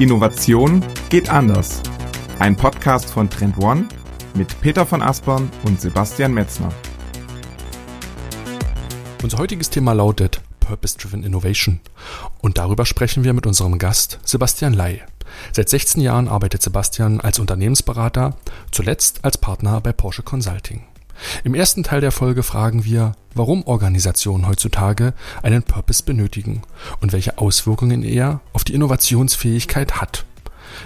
Innovation geht anders. Ein Podcast von Trend One mit Peter von Aspern und Sebastian Metzner. Unser heutiges Thema lautet Purpose-Driven Innovation. Und darüber sprechen wir mit unserem Gast Sebastian Ley. Seit 16 Jahren arbeitet Sebastian als Unternehmensberater, zuletzt als Partner bei Porsche Consulting. Im ersten Teil der Folge fragen wir, warum Organisationen heutzutage einen Purpose benötigen und welche Auswirkungen er auf die Innovationsfähigkeit hat.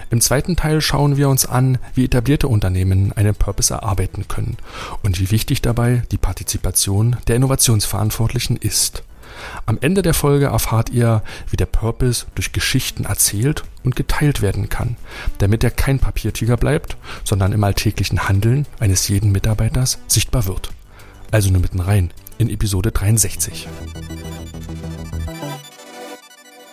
Im zweiten Teil schauen wir uns an, wie etablierte Unternehmen einen Purpose erarbeiten können und wie wichtig dabei die Partizipation der Innovationsverantwortlichen ist. Am Ende der Folge erfahrt ihr, wie der Purpose durch Geschichten erzählt und geteilt werden kann, damit er kein Papiertiger bleibt, sondern im alltäglichen Handeln eines jeden Mitarbeiters sichtbar wird. Also nur mitten rein in Episode 63.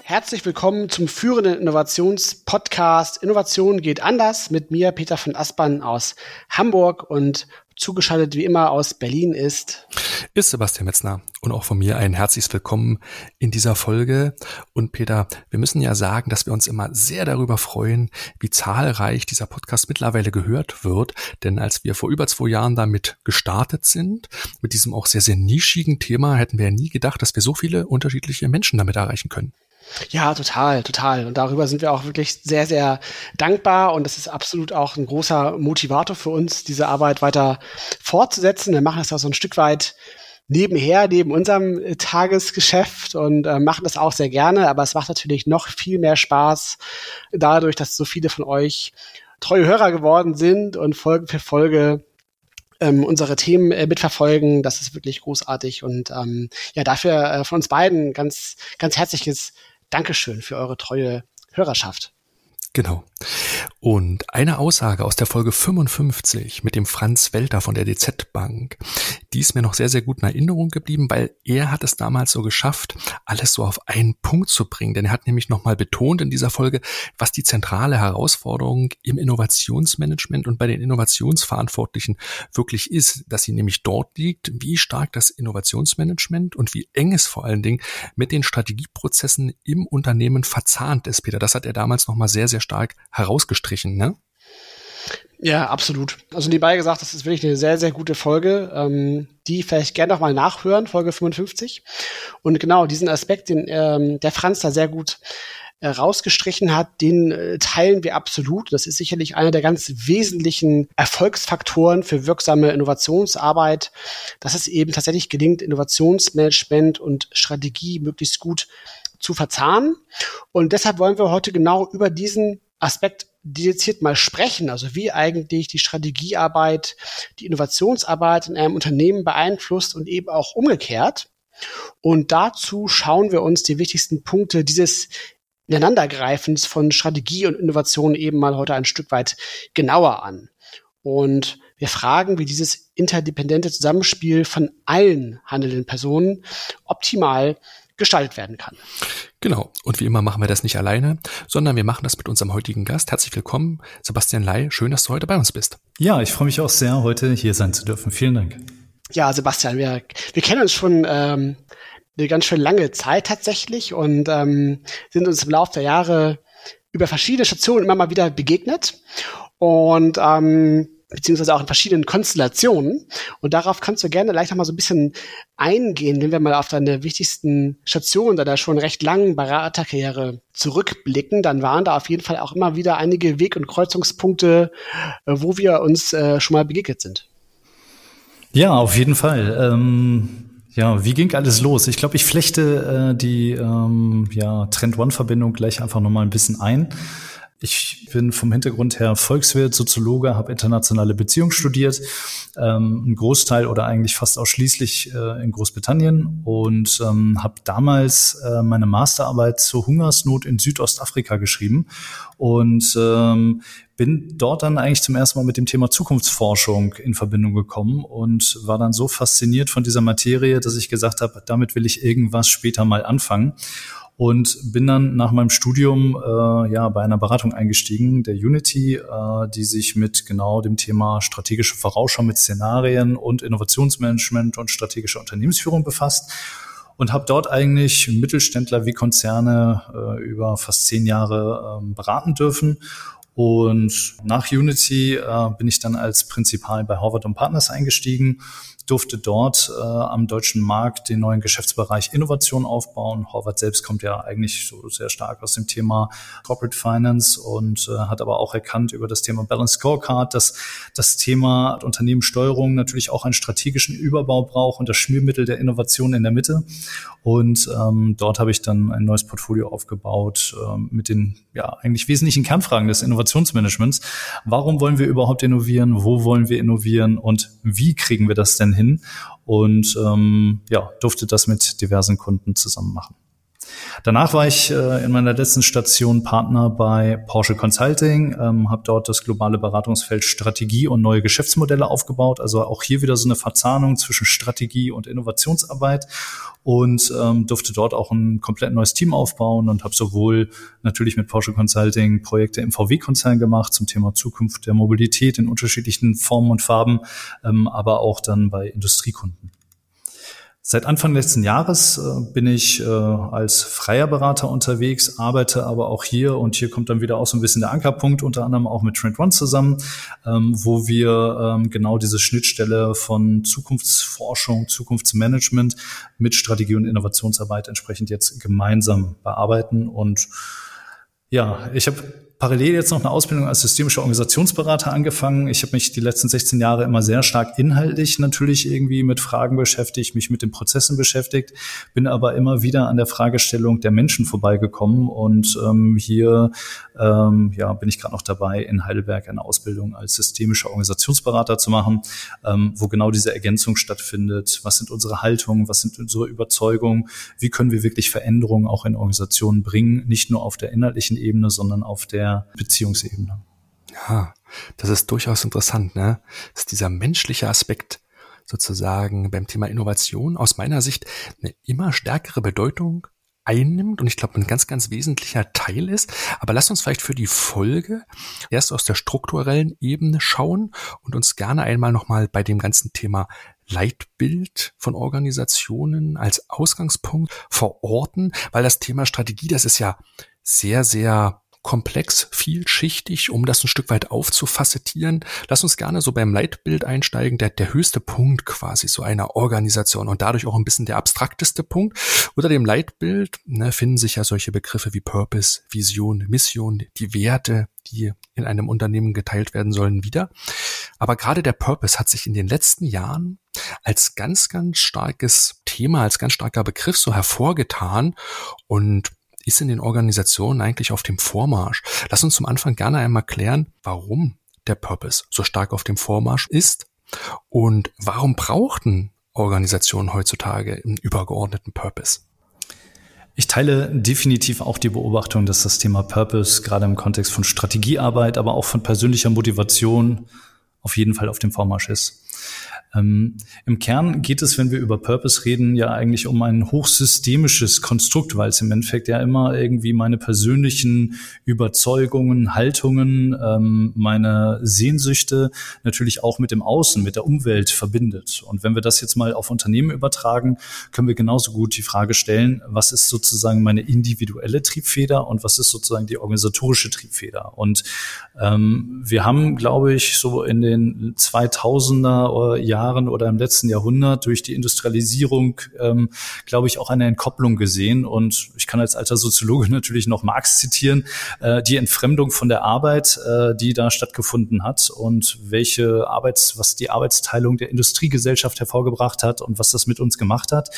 Herzlich willkommen zum führenden Innovationspodcast Innovation geht anders mit mir, Peter von Aspern aus Hamburg und zugeschaltet wie immer aus Berlin ist. Ist Sebastian Metzner und auch von mir ein herzliches Willkommen in dieser Folge. Und Peter, wir müssen ja sagen, dass wir uns immer sehr darüber freuen, wie zahlreich dieser Podcast mittlerweile gehört wird. Denn als wir vor über zwei Jahren damit gestartet sind, mit diesem auch sehr, sehr nischigen Thema, hätten wir ja nie gedacht, dass wir so viele unterschiedliche Menschen damit erreichen können. Ja, total, total. Und darüber sind wir auch wirklich sehr, sehr dankbar. Und das ist absolut auch ein großer Motivator für uns, diese Arbeit weiter fortzusetzen. Wir machen das auch so ein Stück weit nebenher, neben unserem Tagesgeschäft und äh, machen das auch sehr gerne. Aber es macht natürlich noch viel mehr Spaß dadurch, dass so viele von euch treue Hörer geworden sind und Folge für Folge ähm, unsere Themen äh, mitverfolgen. Das ist wirklich großartig. Und ähm, ja, dafür äh, von uns beiden ganz, ganz herzliches Dankeschön für eure treue Hörerschaft. Genau. Und eine Aussage aus der Folge 55 mit dem Franz Welter von der DZ Bank, die ist mir noch sehr, sehr gut in Erinnerung geblieben, weil er hat es damals so geschafft, alles so auf einen Punkt zu bringen. Denn er hat nämlich nochmal betont in dieser Folge, was die zentrale Herausforderung im Innovationsmanagement und bei den Innovationsverantwortlichen wirklich ist, dass sie nämlich dort liegt, wie stark das Innovationsmanagement und wie eng es vor allen Dingen mit den Strategieprozessen im Unternehmen verzahnt ist, Peter. Das hat er damals nochmal sehr, sehr stark herausgestrichen, ne? Ja, absolut. Also nebenbei gesagt, das ist wirklich eine sehr, sehr gute Folge, ähm, die vielleicht gerne noch mal nachhören, Folge 55. Und genau diesen Aspekt, den ähm, der Franz da sehr gut äh, rausgestrichen hat, den äh, teilen wir absolut. Das ist sicherlich einer der ganz wesentlichen Erfolgsfaktoren für wirksame Innovationsarbeit, dass es eben tatsächlich gelingt, Innovationsmanagement und Strategie möglichst gut zu verzahnen. Und deshalb wollen wir heute genau über diesen Aspekt dediziert mal sprechen, also wie eigentlich die Strategiearbeit, die Innovationsarbeit in einem Unternehmen beeinflusst und eben auch umgekehrt. Und dazu schauen wir uns die wichtigsten Punkte dieses Ineinandergreifens von Strategie und Innovation eben mal heute ein Stück weit genauer an. Und wir fragen, wie dieses interdependente Zusammenspiel von allen handelnden Personen optimal gestaltet werden kann. Genau. Und wie immer machen wir das nicht alleine, sondern wir machen das mit unserem heutigen Gast. Herzlich willkommen, Sebastian Ley. Schön, dass du heute bei uns bist. Ja, ich freue mich auch sehr, heute hier sein zu dürfen. Vielen Dank. Ja, Sebastian, wir, wir kennen uns schon ähm, eine ganz schön lange Zeit tatsächlich und ähm, sind uns im Laufe der Jahre über verschiedene Stationen immer mal wieder begegnet. Und ähm, beziehungsweise auch in verschiedenen Konstellationen. Und darauf kannst du gerne gleich noch mal so ein bisschen eingehen, wenn wir mal auf deine wichtigsten Stationen deiner schon recht langen Beraterkarriere zurückblicken. Dann waren da auf jeden Fall auch immer wieder einige Weg- und Kreuzungspunkte, äh, wo wir uns äh, schon mal begegnet sind. Ja, auf jeden Fall. Ähm ja, wie ging alles los? Ich glaube, ich flechte äh, die ähm, ja, Trend-One-Verbindung gleich einfach nochmal ein bisschen ein. Ich bin vom Hintergrund her Volkswirt, Soziologe, habe internationale Beziehungen studiert, ähm, ein Großteil oder eigentlich fast ausschließlich äh, in Großbritannien und ähm, habe damals äh, meine Masterarbeit zur Hungersnot in Südostafrika geschrieben und ähm, bin dort dann eigentlich zum ersten Mal mit dem Thema Zukunftsforschung in Verbindung gekommen und war dann so fasziniert von dieser Materie, dass ich gesagt habe, damit will ich irgendwas später mal anfangen und bin dann nach meinem Studium äh, ja bei einer Beratung eingestiegen, der Unity, äh, die sich mit genau dem Thema strategische Vorausschau mit Szenarien und Innovationsmanagement und strategische Unternehmensführung befasst. und habe dort eigentlich Mittelständler wie Konzerne äh, über fast zehn Jahre ähm, beraten dürfen und nach Unity äh, bin ich dann als Prinzipal bei Harvard und Partners eingestiegen durfte dort äh, am deutschen Markt den neuen Geschäftsbereich Innovation aufbauen. Horvath selbst kommt ja eigentlich so sehr stark aus dem Thema Corporate Finance und äh, hat aber auch erkannt über das Thema Balance Scorecard, dass das Thema Unternehmenssteuerung natürlich auch einen strategischen Überbau braucht und das Schmiermittel der Innovation in der Mitte. Und ähm, dort habe ich dann ein neues Portfolio aufgebaut äh, mit den ja eigentlich wesentlichen Kernfragen des Innovationsmanagements. Warum wollen wir überhaupt innovieren? Wo wollen wir innovieren? Und wie kriegen wir das denn hin und ähm, ja, durfte das mit diversen Kunden zusammen machen. Danach war ich äh, in meiner letzten Station Partner bei Porsche Consulting, ähm, habe dort das globale Beratungsfeld Strategie und neue Geschäftsmodelle aufgebaut. Also auch hier wieder so eine Verzahnung zwischen Strategie und Innovationsarbeit und ähm, durfte dort auch ein komplett neues Team aufbauen und habe sowohl natürlich mit Porsche Consulting Projekte im VW-Konzern gemacht zum Thema Zukunft der Mobilität in unterschiedlichen Formen und Farben, ähm, aber auch dann bei Industriekunden. Seit Anfang letzten Jahres äh, bin ich äh, als freier Berater unterwegs, arbeite aber auch hier und hier kommt dann wieder auch so ein bisschen der Ankerpunkt, unter anderem auch mit Trend One zusammen, ähm, wo wir ähm, genau diese Schnittstelle von Zukunftsforschung, Zukunftsmanagement mit Strategie und Innovationsarbeit entsprechend jetzt gemeinsam bearbeiten. Und ja, ich habe parallel jetzt noch eine Ausbildung als systemischer Organisationsberater angefangen. Ich habe mich die letzten 16 Jahre immer sehr stark inhaltlich natürlich irgendwie mit Fragen beschäftigt, mich mit den Prozessen beschäftigt, bin aber immer wieder an der Fragestellung der Menschen vorbeigekommen und ähm, hier ähm, ja, bin ich gerade noch dabei, in Heidelberg eine Ausbildung als systemischer Organisationsberater zu machen, ähm, wo genau diese Ergänzung stattfindet. Was sind unsere Haltungen? Was sind unsere Überzeugungen? Wie können wir wirklich Veränderungen auch in Organisationen bringen? Nicht nur auf der inhaltlichen Ebene, sondern auf der Beziehungsebene. Ja, das ist durchaus interessant, ne? Dass dieser menschliche Aspekt sozusagen beim Thema Innovation aus meiner Sicht eine immer stärkere Bedeutung einnimmt und ich glaube ein ganz, ganz wesentlicher Teil ist. Aber lasst uns vielleicht für die Folge erst aus der strukturellen Ebene schauen und uns gerne einmal nochmal bei dem ganzen Thema Leitbild von Organisationen als Ausgangspunkt verorten, weil das Thema Strategie, das ist ja sehr, sehr komplex, vielschichtig, um das ein Stück weit aufzufacettieren. Lass uns gerne so beim Leitbild einsteigen, der, der höchste Punkt quasi so einer Organisation und dadurch auch ein bisschen der abstrakteste Punkt. Unter dem Leitbild ne, finden sich ja solche Begriffe wie Purpose, Vision, Mission, die Werte, die in einem Unternehmen geteilt werden sollen, wieder. Aber gerade der Purpose hat sich in den letzten Jahren als ganz, ganz starkes Thema, als ganz starker Begriff so hervorgetan und ist in den Organisationen eigentlich auf dem Vormarsch? Lass uns zum Anfang gerne einmal klären, warum der Purpose so stark auf dem Vormarsch ist und warum brauchten Organisationen heutzutage einen übergeordneten Purpose? Ich teile definitiv auch die Beobachtung, dass das Thema Purpose gerade im Kontext von Strategiearbeit, aber auch von persönlicher Motivation auf jeden Fall auf dem Vormarsch ist. Ähm, Im Kern geht es, wenn wir über Purpose reden, ja eigentlich um ein hochsystemisches Konstrukt, weil es im Endeffekt ja immer irgendwie meine persönlichen Überzeugungen, Haltungen, ähm, meine Sehnsüchte natürlich auch mit dem Außen, mit der Umwelt verbindet. Und wenn wir das jetzt mal auf Unternehmen übertragen, können wir genauso gut die Frage stellen, was ist sozusagen meine individuelle Triebfeder und was ist sozusagen die organisatorische Triebfeder? Und ähm, wir haben, glaube ich, so in den 2000er Jahren Jahren oder im letzten Jahrhundert durch die Industrialisierung, ähm, glaube ich, auch eine Entkopplung gesehen. Und ich kann als alter Soziologe natürlich noch Marx zitieren, äh, die Entfremdung von der Arbeit, äh, die da stattgefunden hat und welche Arbeits, was die Arbeitsteilung der Industriegesellschaft hervorgebracht hat und was das mit uns gemacht hat,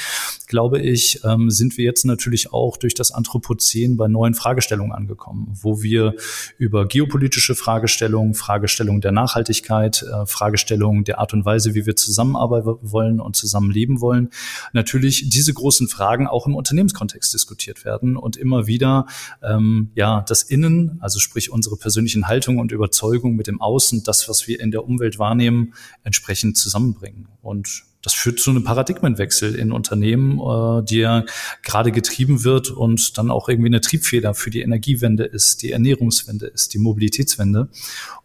glaube ich, ähm, sind wir jetzt natürlich auch durch das Anthropozän bei neuen Fragestellungen angekommen, wo wir über geopolitische Fragestellungen, Fragestellungen der Nachhaltigkeit, äh, Fragestellungen der Art und Weise, wie wir zusammenarbeiten wollen und zusammenleben wollen, natürlich diese großen Fragen auch im Unternehmenskontext diskutiert werden und immer wieder ähm, ja das Innen, also sprich unsere persönlichen Haltungen und Überzeugungen mit dem Außen, das, was wir in der Umwelt wahrnehmen, entsprechend zusammenbringen. Und das führt zu einem Paradigmenwechsel in Unternehmen, äh, die ja gerade getrieben wird und dann auch irgendwie eine Triebfeder für die Energiewende ist, die Ernährungswende ist, die Mobilitätswende.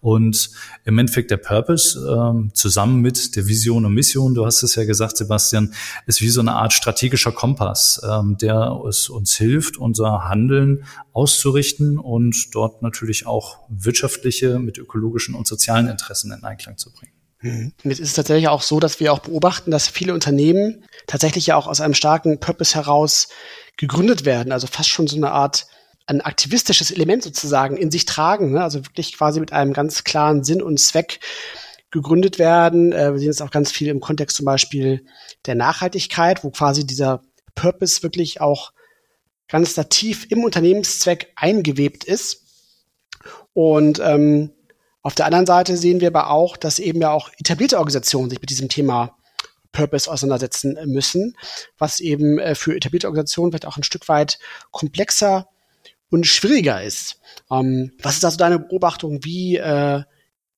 Und im Endeffekt der Purpose äh, zusammen mit der Vision und Mission, du hast es ja gesagt, Sebastian, ist wie so eine Art strategischer Kompass, äh, der es uns hilft, unser Handeln auszurichten und dort natürlich auch wirtschaftliche mit ökologischen und sozialen Interessen in Einklang zu bringen. Und jetzt ist es tatsächlich auch so, dass wir auch beobachten, dass viele Unternehmen tatsächlich ja auch aus einem starken Purpose heraus gegründet werden. Also fast schon so eine Art ein aktivistisches Element sozusagen in sich tragen. Ne? Also wirklich quasi mit einem ganz klaren Sinn und Zweck gegründet werden. Äh, wir sehen es auch ganz viel im Kontext zum Beispiel der Nachhaltigkeit, wo quasi dieser Purpose wirklich auch ganz tief im Unternehmenszweck eingewebt ist. Und ähm, auf der anderen Seite sehen wir aber auch, dass eben ja auch etablierte Organisationen sich mit diesem Thema Purpose auseinandersetzen müssen, was eben äh, für etablierte Organisationen vielleicht auch ein Stück weit komplexer und schwieriger ist. Ähm, was ist also deine Beobachtung, wie äh,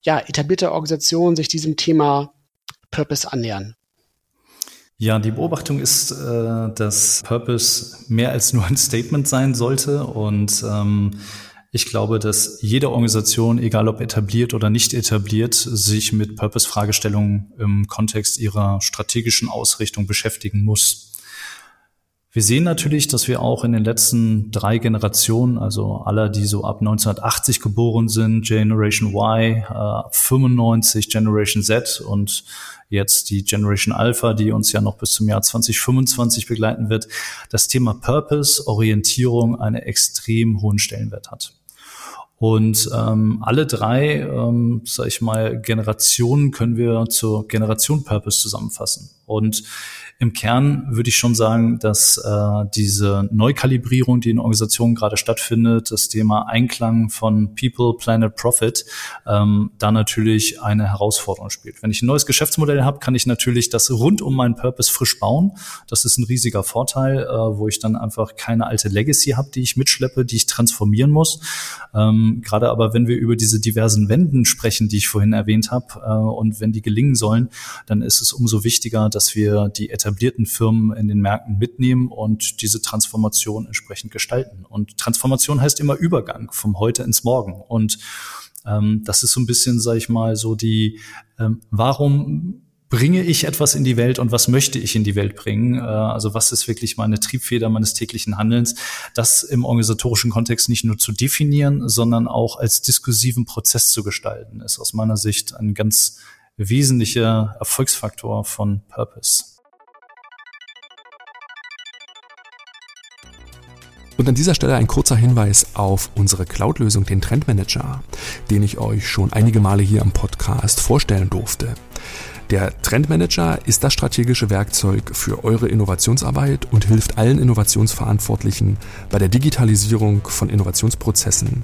ja, etablierte Organisationen sich diesem Thema Purpose annähern? Ja, die Beobachtung ist, äh, dass Purpose mehr als nur ein Statement sein sollte und ähm, ich glaube, dass jede Organisation, egal ob etabliert oder nicht etabliert, sich mit Purpose-Fragestellungen im Kontext ihrer strategischen Ausrichtung beschäftigen muss. Wir sehen natürlich, dass wir auch in den letzten drei Generationen, also aller, die so ab 1980 geboren sind, Generation Y, äh, 95 Generation Z und jetzt die Generation Alpha, die uns ja noch bis zum Jahr 2025 begleiten wird, das Thema Purpose, Orientierung eine extrem hohen Stellenwert hat. Und ähm, alle drei, ähm, sag ich mal, Generationen können wir zur Generation Purpose zusammenfassen. Und im Kern würde ich schon sagen, dass äh, diese Neukalibrierung, die in Organisationen gerade stattfindet, das Thema Einklang von People, Planet, Profit, ähm, da natürlich eine Herausforderung spielt. Wenn ich ein neues Geschäftsmodell habe, kann ich natürlich das rund um meinen Purpose frisch bauen. Das ist ein riesiger Vorteil, äh, wo ich dann einfach keine alte Legacy habe, die ich mitschleppe, die ich transformieren muss. Ähm, gerade aber, wenn wir über diese diversen Wenden sprechen, die ich vorhin erwähnt habe, äh, und wenn die gelingen sollen, dann ist es umso wichtiger, dass wir die etablierten Firmen in den Märkten mitnehmen und diese Transformation entsprechend gestalten. Und Transformation heißt immer Übergang vom heute ins Morgen. Und ähm, das ist so ein bisschen, sage ich mal, so die, ähm, warum bringe ich etwas in die Welt und was möchte ich in die Welt bringen? Äh, also was ist wirklich meine Triebfeder meines täglichen Handelns? Das im organisatorischen Kontext nicht nur zu definieren, sondern auch als diskursiven Prozess zu gestalten, ist aus meiner Sicht ein ganz wesentlicher Erfolgsfaktor von Purpose. Und an dieser Stelle ein kurzer Hinweis auf unsere Cloud-Lösung, den Trendmanager, den ich euch schon einige Male hier am Podcast vorstellen durfte. Der Trendmanager ist das strategische Werkzeug für eure Innovationsarbeit und hilft allen Innovationsverantwortlichen bei der Digitalisierung von Innovationsprozessen.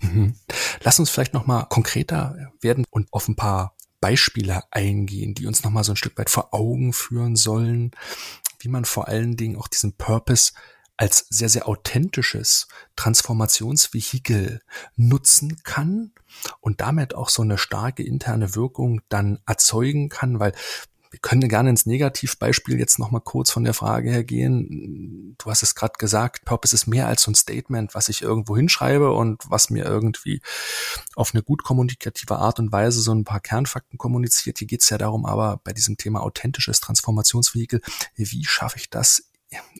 Mhm. Lass uns vielleicht noch mal konkreter werden und auf ein paar Beispiele eingehen, die uns noch mal so ein Stück weit vor Augen führen sollen, wie man vor allen Dingen auch diesen Purpose als sehr, sehr authentisches Transformationsvehikel nutzen kann und damit auch so eine starke interne Wirkung dann erzeugen kann, weil Wir können gerne ins Negativbeispiel jetzt nochmal kurz von der Frage her gehen. Du hast es gerade gesagt, Purpose ist mehr als so ein Statement, was ich irgendwo hinschreibe und was mir irgendwie auf eine gut kommunikative Art und Weise so ein paar Kernfakten kommuniziert. Hier geht es ja darum, aber bei diesem Thema authentisches Transformationsvehikel, wie schaffe ich das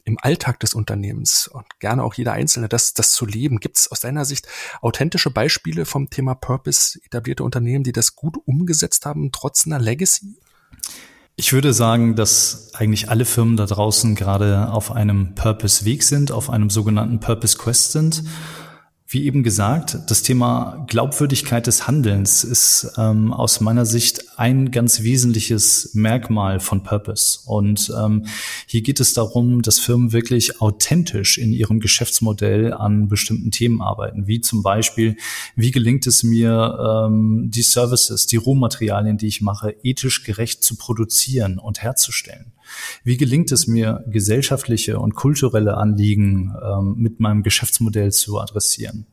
im Alltag des Unternehmens und gerne auch jeder Einzelne, das, das zu leben. Gibt es aus deiner Sicht authentische Beispiele vom Thema Purpose etablierte Unternehmen, die das gut umgesetzt haben, trotz einer Legacy? Ich würde sagen, dass eigentlich alle Firmen da draußen gerade auf einem Purpose-Weg sind, auf einem sogenannten Purpose-Quest sind wie eben gesagt, das Thema Glaubwürdigkeit des Handelns ist ähm, aus meiner Sicht ein ganz wesentliches Merkmal von Purpose. Und ähm, hier geht es darum, dass Firmen wirklich authentisch in ihrem Geschäftsmodell an bestimmten Themen arbeiten, wie zum Beispiel, wie gelingt es mir, ähm, die Services, die Rohmaterialien, die ich mache, ethisch gerecht zu produzieren und herzustellen. Wie gelingt es mir, gesellschaftliche und kulturelle Anliegen ähm, mit meinem Geschäftsmodell zu adressieren?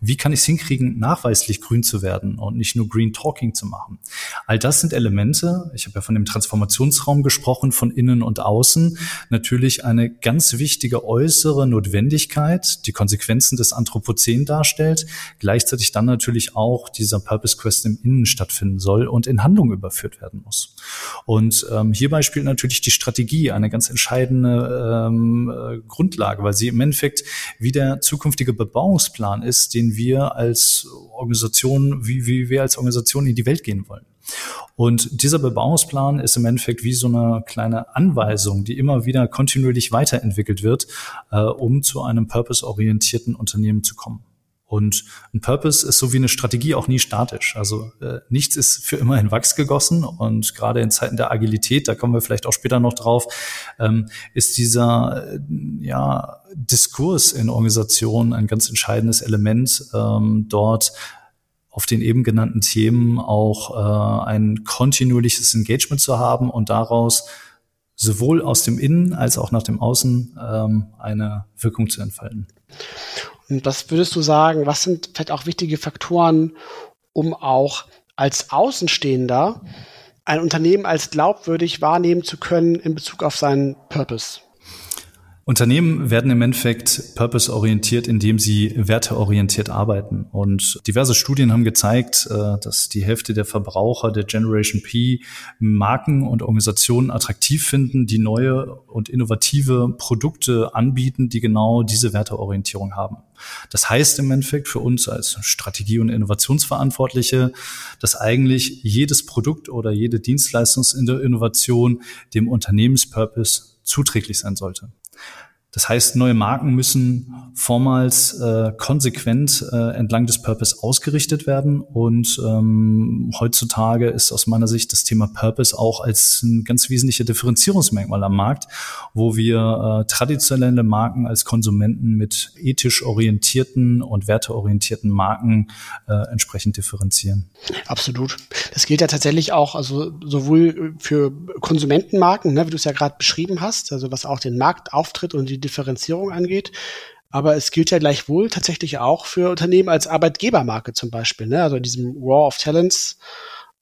Wie kann ich es hinkriegen, nachweislich grün zu werden und nicht nur Green Talking zu machen. All das sind Elemente, ich habe ja von dem Transformationsraum gesprochen, von innen und außen, natürlich eine ganz wichtige äußere Notwendigkeit, die Konsequenzen des Anthropozän darstellt, gleichzeitig dann natürlich auch dieser Purpose Quest im Innen stattfinden soll und in Handlung überführt werden muss. Und ähm, hierbei spielt natürlich die Strategie eine ganz entscheidende ähm, äh, Grundlage, weil sie im Endeffekt wie der zukünftige Bebauungsplan ist, den wir als Organisation, wie, wie wir als Organisation in die Welt gehen wollen. Und dieser Bebauungsplan ist im Endeffekt wie so eine kleine Anweisung, die immer wieder kontinuierlich weiterentwickelt wird, äh, um zu einem purpose-orientierten Unternehmen zu kommen. Und ein Purpose ist so wie eine Strategie auch nie statisch. Also äh, nichts ist für immer in Wachs gegossen. Und gerade in Zeiten der Agilität, da kommen wir vielleicht auch später noch drauf, ähm, ist dieser äh, ja, Diskurs in Organisationen ein ganz entscheidendes Element, ähm, dort auf den eben genannten Themen auch äh, ein kontinuierliches Engagement zu haben und daraus sowohl aus dem Innen als auch nach dem Außen ähm, eine Wirkung zu entfalten. Und was würdest du sagen, was sind vielleicht auch wichtige Faktoren, um auch als Außenstehender ein Unternehmen als glaubwürdig wahrnehmen zu können in Bezug auf seinen Purpose? Unternehmen werden im Endeffekt purpose-orientiert, indem sie werteorientiert arbeiten. Und diverse Studien haben gezeigt, äh, dass die Hälfte der Verbraucher der Generation P Marken und Organisationen attraktiv finden, die neue und innovative Produkte anbieten, die genau diese Werteorientierung haben. Das heißt im Endeffekt für uns als Strategie- und Innovationsverantwortliche, dass eigentlich jedes Produkt oder jede Dienstleistungsinnovation dem Unternehmenspurpose zuträglich sein sollte. Das heißt, neue Marken müssen vormals äh, konsequent äh, entlang des Purpose ausgerichtet werden. Und ähm, heutzutage ist aus meiner Sicht das Thema Purpose auch als ein ganz wesentlicher Differenzierungsmerkmal am Markt, wo wir äh, traditionelle Marken als Konsumenten mit ethisch orientierten und werteorientierten Marken äh, entsprechend differenzieren. Absolut. Das gilt ja tatsächlich auch, also sowohl für Konsumentenmarken, ne, wie du es ja gerade beschrieben hast, also was auch den Marktauftritt und die Differenzierung angeht. Aber es gilt ja gleichwohl tatsächlich auch für Unternehmen als Arbeitgebermarke zum Beispiel. Ne? Also in diesem War of Talents,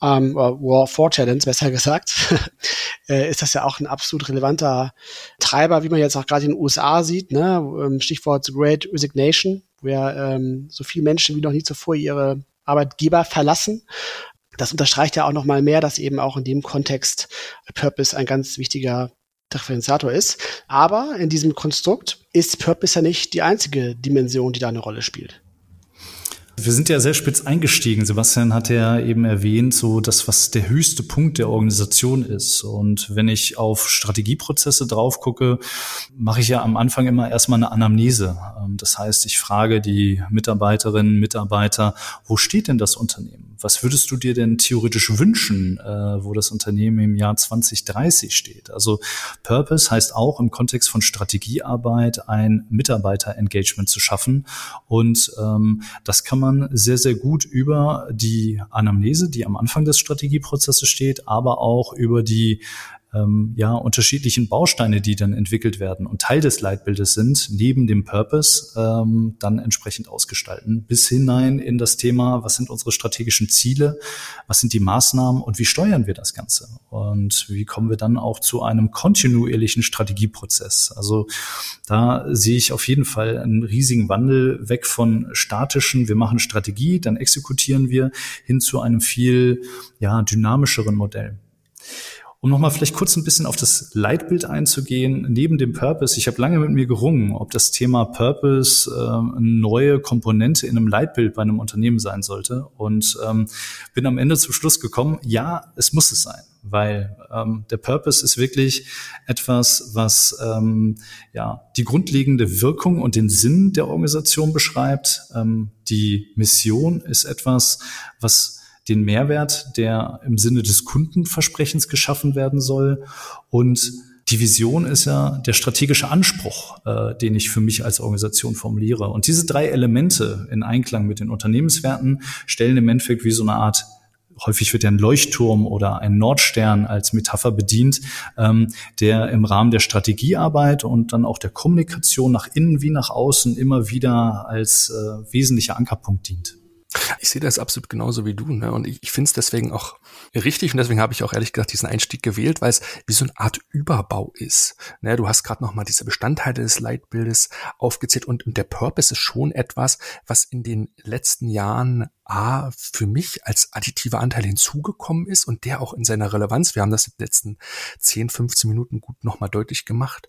ähm, War for Talents besser gesagt, äh, ist das ja auch ein absolut relevanter Treiber, wie man jetzt auch gerade in den USA sieht. Ne? Ähm, Stichwort Great Resignation, wo ja ähm, so viele Menschen wie noch nie zuvor ihre Arbeitgeber verlassen. Das unterstreicht ja auch noch mal mehr, dass eben auch in dem Kontext Purpose ein ganz wichtiger Differenziator ist. Aber in diesem Konstrukt ist Purpose ja nicht die einzige Dimension, die da eine Rolle spielt. Wir sind ja sehr spitz eingestiegen. Sebastian hat ja eben erwähnt, so das, was der höchste Punkt der Organisation ist. Und wenn ich auf Strategieprozesse drauf gucke, mache ich ja am Anfang immer erstmal eine Anamnese. Ähm, das heißt, ich frage die Mitarbeiterinnen, Mitarbeiter, wo steht denn das Unternehmen? Was würdest du dir denn theoretisch wünschen, äh, wo das Unternehmen im Jahr 2030 steht? Also Purpose heißt auch im Kontext von Strategiearbeit ein Mitarbeiterengagement zu schaffen. Und ähm, das kann man sehr, sehr gut über die Anamnese, die am Anfang des Strategieprozesses steht, aber auch über die ähm, ja unterschiedlichen Bausteine, die dann entwickelt werden und Teil des Leitbildes sind, neben dem Purpose ähm, dann entsprechend ausgestalten, bis hinein in das Thema, was sind unsere strategischen Ziele, was sind die Maßnahmen und wie steuern wir das Ganze und wie kommen wir dann auch zu einem kontinuierlichen Strategieprozess. Also da sehe ich auf jeden Fall einen riesigen Wandel weg von statischen, wir machen Strategie, dann exekutieren wir, hin zu einem viel ja, dynamischeren Modell. Um nochmal vielleicht kurz ein bisschen auf das Leitbild einzugehen, neben dem Purpose, ich habe lange mit mir gerungen, ob das Thema Purpose äh, eine neue Komponente in einem Leitbild bei einem Unternehmen sein sollte und ähm, bin am Ende zum Schluss gekommen, ja, es muss es sein weil ähm, der Purpose ist wirklich etwas, was ähm, ja die grundlegende Wirkung und den Sinn der Organisation beschreibt. Ähm, die Mission ist etwas, was den Mehrwert, der im Sinne des Kundenversprechens geschaffen werden soll. Und die Vision ist ja der strategische Anspruch, äh, den ich für mich als Organisation formuliere. Und diese drei Elemente in Einklang mit den Unternehmenswerten stellen im Endeffekt wie so eine Art häufig wird ja ein Leuchtturm oder ein Nordstern als Metapher bedient, ähm, der im Rahmen der Strategiearbeit und dann auch der Kommunikation nach innen wie nach außen immer wieder als äh, wesentlicher Ankerpunkt dient. Ich sehe das absolut genauso wie du, ne? Und ich, ich finde es deswegen auch richtig und deswegen habe ich auch ehrlich gesagt diesen Einstieg gewählt, weil es wie so eine Art Überbau ist. Ne? Du hast gerade nochmal diese Bestandteile des Leitbildes aufgezählt und, und der Purpose ist schon etwas, was in den letzten Jahren A für mich als additiver Anteil hinzugekommen ist und der auch in seiner Relevanz, wir haben das in den letzten 10, 15 Minuten gut nochmal deutlich gemacht,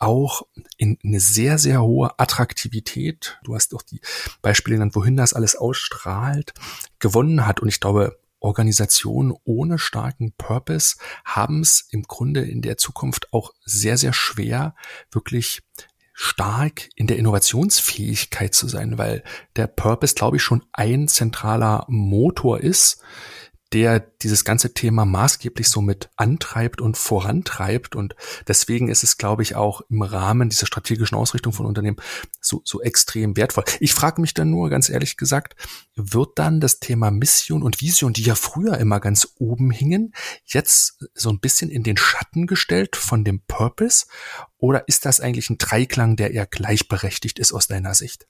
auch in eine sehr, sehr hohe Attraktivität, du hast doch die Beispiele genannt, wohin das alles ausstrahlt, gewonnen hat. Und ich glaube, Organisationen ohne starken Purpose haben es im Grunde in der Zukunft auch sehr, sehr schwer, wirklich stark in der Innovationsfähigkeit zu sein, weil der Purpose, glaube ich, schon ein zentraler Motor ist, der dieses ganze Thema maßgeblich so mit antreibt und vorantreibt. Und deswegen ist es, glaube ich, auch im Rahmen dieser strategischen Ausrichtung von Unternehmen so, so extrem wertvoll. Ich frage mich dann nur, ganz ehrlich gesagt, wird dann das Thema Mission und Vision, die ja früher immer ganz oben hingen, jetzt so ein bisschen in den Schatten gestellt von dem Purpose? Oder ist das eigentlich ein Dreiklang, der eher gleichberechtigt ist aus deiner Sicht?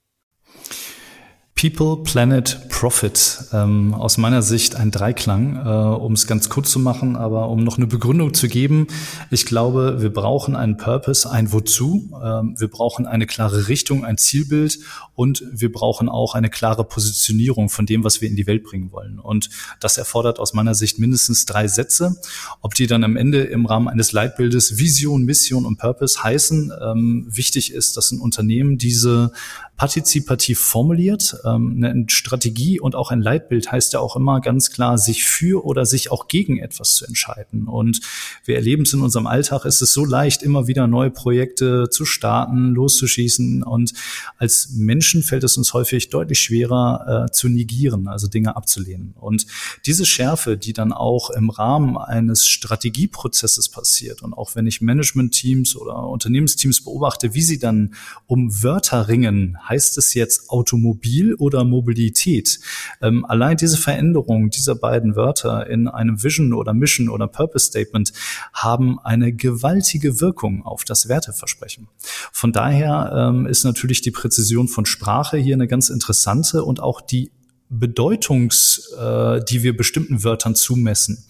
People, Planet, Profit. Ähm, aus meiner Sicht ein Dreiklang, äh, um es ganz kurz zu machen, aber um noch eine Begründung zu geben. Ich glaube, wir brauchen einen Purpose, ein Wozu. Ähm, wir brauchen eine klare Richtung, ein Zielbild und wir brauchen auch eine klare Positionierung von dem, was wir in die Welt bringen wollen. Und das erfordert aus meiner Sicht mindestens drei Sätze. Ob die dann am Ende im Rahmen eines Leitbildes Vision, Mission und Purpose heißen, ähm, wichtig ist, dass ein Unternehmen diese partizipativ formuliert. Ähm, eine Strategie und auch ein Leitbild heißt ja auch immer ganz klar, sich für oder sich auch gegen etwas zu entscheiden. Und wir erleben es in unserem Alltag, ist es so leicht, immer wieder neue Projekte zu starten, loszuschießen. Und als Menschen fällt es uns häufig deutlich schwerer äh, zu negieren, also Dinge abzulehnen. Und diese Schärfe, die dann auch im Rahmen eines Strategieprozesses passiert und auch wenn ich Management-Teams oder Unternehmensteams beobachte, wie sie dann um Wörter ringen, heißt es jetzt Automobil oder Mobilität? Ähm, allein diese Veränderung dieser beiden Wörter in einem Vision oder Mission oder Purpose Statement haben eine gewaltige Wirkung auf das Werteversprechen. Von daher ähm, ist natürlich die Präzision von Sprache hier eine ganz interessante und auch die Bedeutungs, äh, die wir bestimmten Wörtern zumessen.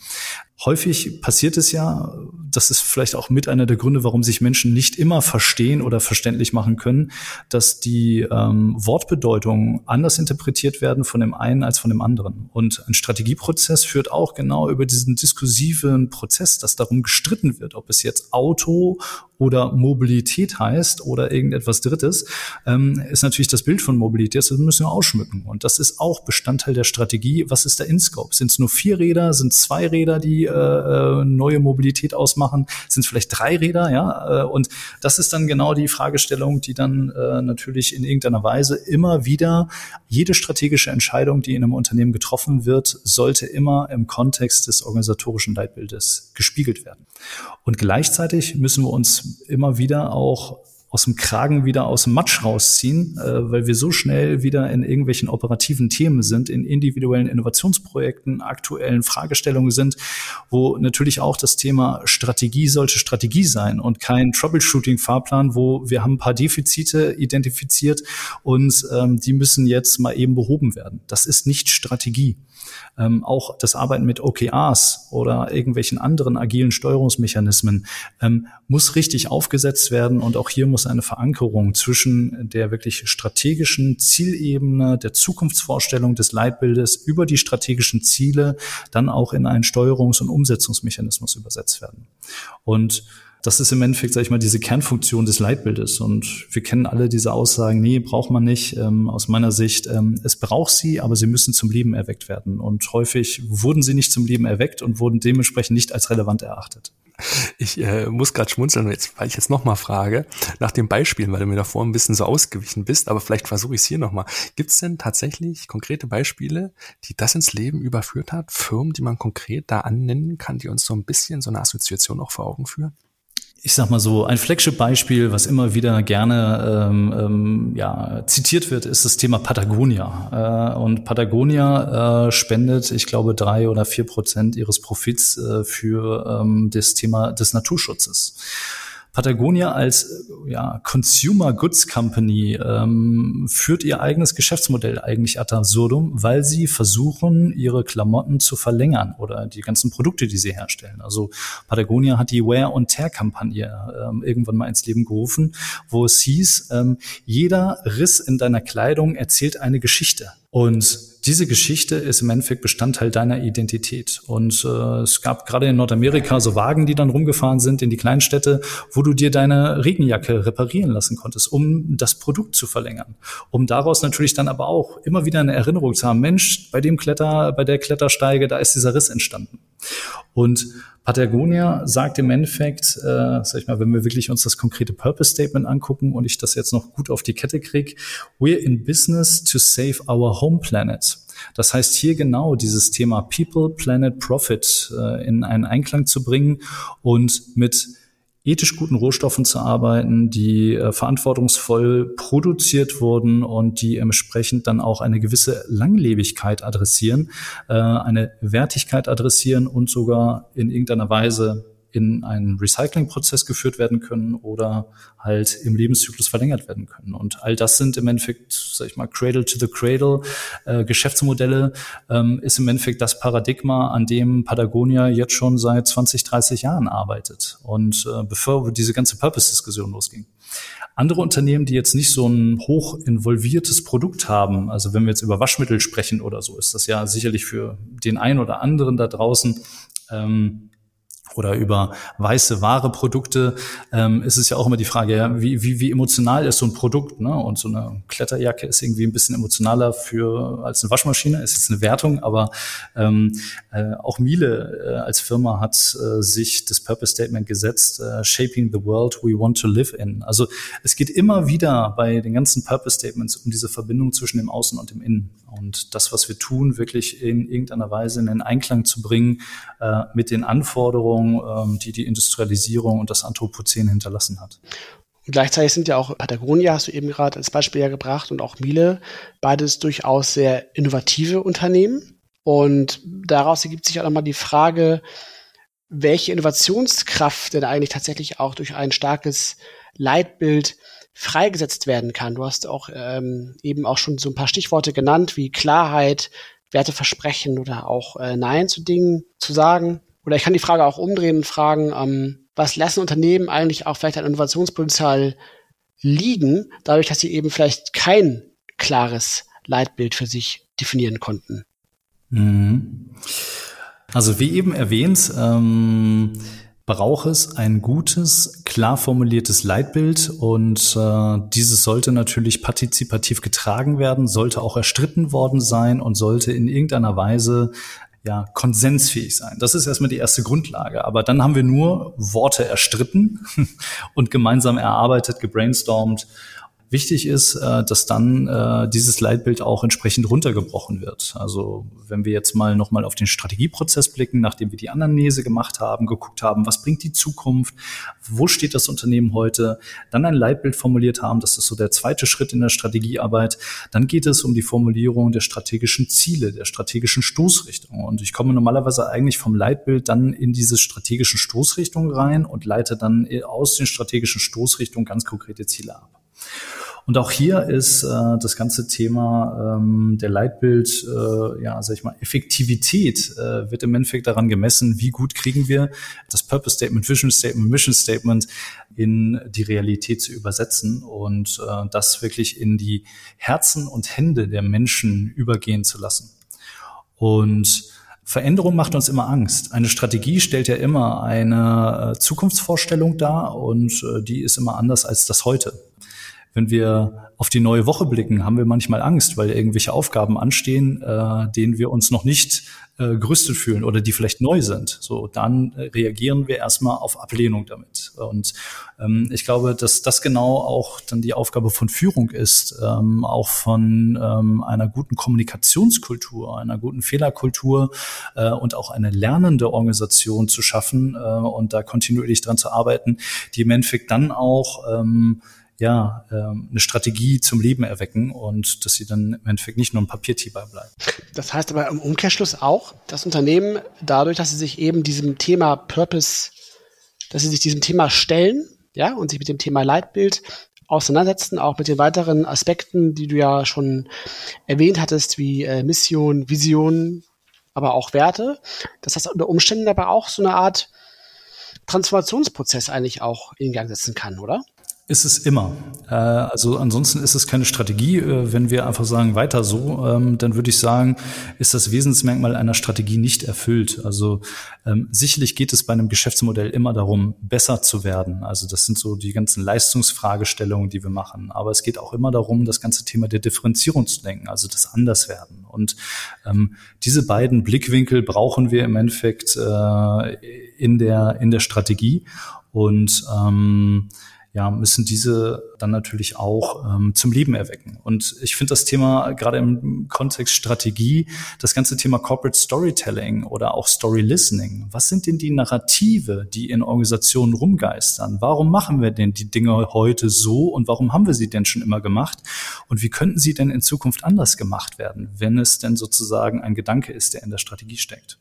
Häufig passiert es ja, das ist vielleicht auch mit einer der Gründe, warum sich Menschen nicht immer verstehen oder verständlich machen können, dass die ähm, Wortbedeutungen anders interpretiert werden von dem einen als von dem anderen. Und ein Strategieprozess führt auch genau über diesen diskursiven Prozess, dass darum gestritten wird, ob es jetzt Auto oder Mobilität heißt oder irgendetwas Drittes, ähm, ist natürlich das Bild von Mobilität, das müssen wir ausschmücken. Und das ist auch Bestandteil der Strategie. Was ist der InScope? Sind es nur vier Räder? Sind es zwei Räder, die äh, äh, neue Mobilität ausmachen? Sind es vielleicht drei Räder? Ja, äh, und das ist dann genau die Fragestellung, die dann äh, natürlich in irgendeiner Weise immer wieder jede strategische Entscheidung, die in einem Unternehmen getroffen wird, sollte immer im Kontext des organisatorischen Leitbildes gespiegelt werden. Und gleichzeitig müssen wir uns immer wieder auch aus dem Kragen wieder aus dem Matsch rausziehen, äh, weil wir so schnell wieder in irgendwelchen operativen Themen sind, in individuellen Innovationsprojekten, aktuellen Fragestellungen sind, wo natürlich auch das Thema Strategie sollte Strategie sein und kein Troubleshooting-Fahrplan, wo wir haben ein paar Defizite identifiziert und ähm, die müssen jetzt mal eben behoben werden. Das ist nicht Strategie. Ähm, auch das Arbeiten mit OKRs oder irgendwelchen anderen agilen Steuerungsmechanismen ähm, muss richtig aufgesetzt werden und auch hier muss eine Verankerung zwischen der wirklich strategischen Zielebene, der Zukunftsvorstellung des Leitbildes über die strategischen Ziele dann auch in einen Steuerungs- und Umsetzungsmechanismus übersetzt werden. Und das ist im Endeffekt, sage ich mal, diese Kernfunktion des Leitbildes. Und wir kennen alle diese Aussagen, nee, braucht man nicht. Ähm, aus meiner Sicht, ähm, es braucht sie, aber sie müssen zum Leben erweckt werden. Und häufig wurden sie nicht zum Leben erweckt und wurden dementsprechend nicht als relevant erachtet. Ich äh, muss gerade schmunzeln, jetzt, weil ich jetzt nochmal frage, nach dem Beispiel, weil du mir davor ein bisschen so ausgewichen bist, aber vielleicht versuche ich es hier nochmal. Gibt es denn tatsächlich konkrete Beispiele, die das ins Leben überführt hat? Firmen, die man konkret da annennen kann, die uns so ein bisschen so eine Assoziation auch vor Augen führen? Ich sag mal so, ein Flagship-Beispiel, was immer wieder gerne ähm, ähm, ja, zitiert wird, ist das Thema Patagonia. Äh, und Patagonia äh, spendet, ich glaube, drei oder vier Prozent ihres Profits äh, für ähm, das Thema des Naturschutzes. Patagonia als äh, ja, Consumer Goods Company ähm, führt ihr eigenes Geschäftsmodell eigentlich ad absurdum, weil sie versuchen, ihre Klamotten zu verlängern oder die ganzen Produkte, die sie herstellen. Also Patagonia hat die Wear und Tear Kampagne ähm, irgendwann mal ins Leben gerufen, wo es hieß, ähm, jeder Riss in deiner Kleidung erzählt eine Geschichte. Und diese Geschichte ist im Endeffekt Bestandteil deiner Identität. Und äh, es gab gerade in Nordamerika so Wagen, die dann rumgefahren sind in die Kleinstädte, wo du dir deine Regenjacke reparieren lassen konntest, um das Produkt zu verlängern. Um daraus natürlich dann aber auch immer wieder eine Erinnerung zu haben, Mensch, bei dem Kletter, bei der Klettersteige, da ist dieser Riss entstanden. Und Patagonia sagt im Endeffekt, äh, sag ich mal, wenn wir wirklich uns das konkrete Purpose Statement angucken und ich das jetzt noch gut auf die Kette kriege, we're in business to save our home planet. Das heißt, hier genau dieses Thema People, Planet, Profit äh, in einen Einklang zu bringen und mit ethisch guten Rohstoffen zu arbeiten, die äh, verantwortungsvoll produziert wurden und die entsprechend dann auch eine gewisse Langlebigkeit adressieren, äh, eine Wertigkeit adressieren und sogar in irgendeiner Weise in einen Recyclingprozess geführt werden können oder halt im Lebenszyklus verlängert werden können. Und all das sind im Endeffekt, sag ich mal, Cradle to the Cradle äh, Geschäftsmodelle, ähm, ist im Endeffekt das Paradigma, an dem Patagonia jetzt schon seit 20, 30 Jahren arbeitet. Und äh, bevor diese ganze Purpose-Diskussion losging. Andere Unternehmen, die jetzt nicht so ein hoch involviertes Produkt haben, also wenn wir jetzt über Waschmittel sprechen oder so, ist das ja sicherlich für den einen oder anderen da draußen ähm, oder über weiße wahre Produkte, ähm, ist es ja auch immer die Frage, ja, wie, wie, wie emotional ist so ein Produkt, ne? Und so eine Kletterjacke ist irgendwie ein bisschen emotionaler für als eine Waschmaschine, ist jetzt eine Wertung, aber ähm, äh, auch Miele äh, als Firma hat äh, sich das Purpose Statement gesetzt, äh, Shaping the World We Want to Live in. Also es geht immer wieder bei den ganzen Purpose Statements um diese Verbindung zwischen dem Außen und dem Innen und das, was wir tun, wirklich in irgendeiner Weise in den Einklang zu bringen äh, mit den Anforderungen, ähm, die die Industrialisierung und das Anthropozän hinterlassen hat. Und gleichzeitig sind ja auch Patagonia, hast du eben gerade als Beispiel ja gebracht, und auch Miele, beides durchaus sehr innovative Unternehmen. Und daraus ergibt sich auch nochmal die Frage, welche Innovationskraft denn eigentlich tatsächlich auch durch ein starkes Leitbild freigesetzt werden kann. Du hast auch ähm, eben auch schon so ein paar Stichworte genannt, wie Klarheit, Werteversprechen oder auch äh, Nein zu Dingen zu sagen. Oder ich kann die Frage auch umdrehen und fragen, ähm, was lassen Unternehmen eigentlich auch vielleicht ein Innovationspotenzial liegen, dadurch, dass sie eben vielleicht kein klares Leitbild für sich definieren konnten? Mhm. Also wie eben erwähnt, ähm, braucht es ein gutes, klar formuliertes Leitbild und äh, dieses sollte natürlich partizipativ getragen werden, sollte auch erstritten worden sein und sollte in irgendeiner Weise ja, konsensfähig sein. Das ist erstmal die erste Grundlage. Aber dann haben wir nur Worte erstritten und gemeinsam erarbeitet, gebrainstormt wichtig ist, äh, dass dann äh, dieses Leitbild auch entsprechend runtergebrochen wird. Also wenn wir jetzt mal nochmal auf den Strategieprozess blicken, nachdem wir die Anamnese gemacht haben, geguckt haben, was bringt die Zukunft, wo steht das Unternehmen heute, dann ein Leitbild formuliert haben, das ist so der zweite Schritt in der Strategiearbeit, dann geht es um die Formulierung der strategischen Ziele, der strategischen Stoßrichtung. Und ich komme normalerweise eigentlich vom Leitbild dann in diese strategischen Stoßrichtungen rein und leite dann aus den strategischen Stoßrichtungen ganz konkrete Ziele ab. Und auch hier ist äh, das ganze Thema ähm, der Leitbild, äh, ja, sag ich mal, Effektivität äh, wird im Endeffekt daran gemessen, wie gut kriegen wir das Purpose Statement, Vision Statement, Mission Statement in die Realität zu übersetzen und äh, das wirklich in die Herzen und Hände der Menschen übergehen zu lassen. Und Veränderung macht uns immer Angst. Eine Strategie stellt ja immer eine äh, Zukunftsvorstellung dar und äh, die ist immer anders als das heute wenn wir auf die neue Woche blicken, haben wir manchmal Angst, weil irgendwelche Aufgaben anstehen, äh, denen wir uns noch nicht äh, gerüstet fühlen oder die vielleicht neu sind. So, dann äh, reagieren wir erstmal auf Ablehnung damit. Und ähm, ich glaube, dass das genau auch dann die Aufgabe von Führung ist, ähm, auch von ähm, einer guten Kommunikationskultur, einer guten Fehlerkultur äh, und auch eine lernende Organisation zu schaffen äh, und da kontinuierlich dran zu arbeiten, die im Endeffekt dann auch ähm, ja, ähm, eine Strategie zum Leben erwecken und dass sie dann im Endeffekt nicht nur ein Papiertiger bleiben. Das heißt aber im Umkehrschluss auch, dass Unternehmen dadurch, dass sie sich eben diesem Thema Purpose, dass sie sich diesem Thema stellen, ja, und sich mit dem Thema Leitbild auseinandersetzen, auch mit den weiteren Aspekten, die du ja schon erwähnt hattest, wie äh, Mission, Vision, aber auch Werte, dass das unter Umständen aber auch so eine Art Transformationsprozess eigentlich auch in Gang setzen kann, oder? Ist es immer. Äh, also ansonsten ist es keine Strategie. Äh, wenn wir einfach sagen, weiter so, ähm, dann würde ich sagen, ist das Wesensmerkmal einer Strategie nicht erfüllt. Also ähm, sicherlich geht es bei einem Geschäftsmodell immer darum, besser zu werden. Also das sind so die ganzen Leistungsfragestellungen, die wir machen. Aber es geht auch immer darum, das ganze Thema der Differenzierung zu denken, also das Anderswerden. Und ähm, diese beiden Blickwinkel brauchen wir im Endeffekt äh, in der in der Strategie. Und ähm, ja, müssen diese dann natürlich auch ähm, zum Leben erwecken. Und ich finde das Thema gerade im Kontext Strategie, das ganze Thema Corporate Storytelling oder auch Story Listening. Was sind denn die Narrative, die in Organisationen rumgeistern? Warum machen wir denn die Dinge heute so und warum haben wir sie denn schon immer gemacht? Und wie könnten sie denn in Zukunft anders gemacht werden, wenn es denn sozusagen ein Gedanke ist, der in der Strategie steckt?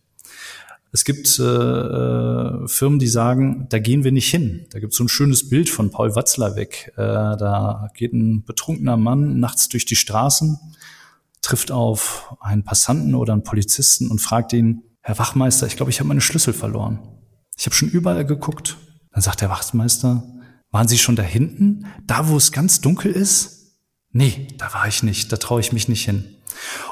Es gibt äh, äh, Firmen, die sagen, da gehen wir nicht hin. Da gibt es so ein schönes Bild von Paul Watzlawick. Äh, da geht ein betrunkener Mann nachts durch die Straßen, trifft auf einen Passanten oder einen Polizisten und fragt ihn, Herr Wachmeister, ich glaube, ich habe meine Schlüssel verloren. Ich habe schon überall geguckt. Dann sagt der Wachmeister, waren Sie schon da hinten? Da, wo es ganz dunkel ist? Nee, da war ich nicht. Da traue ich mich nicht hin.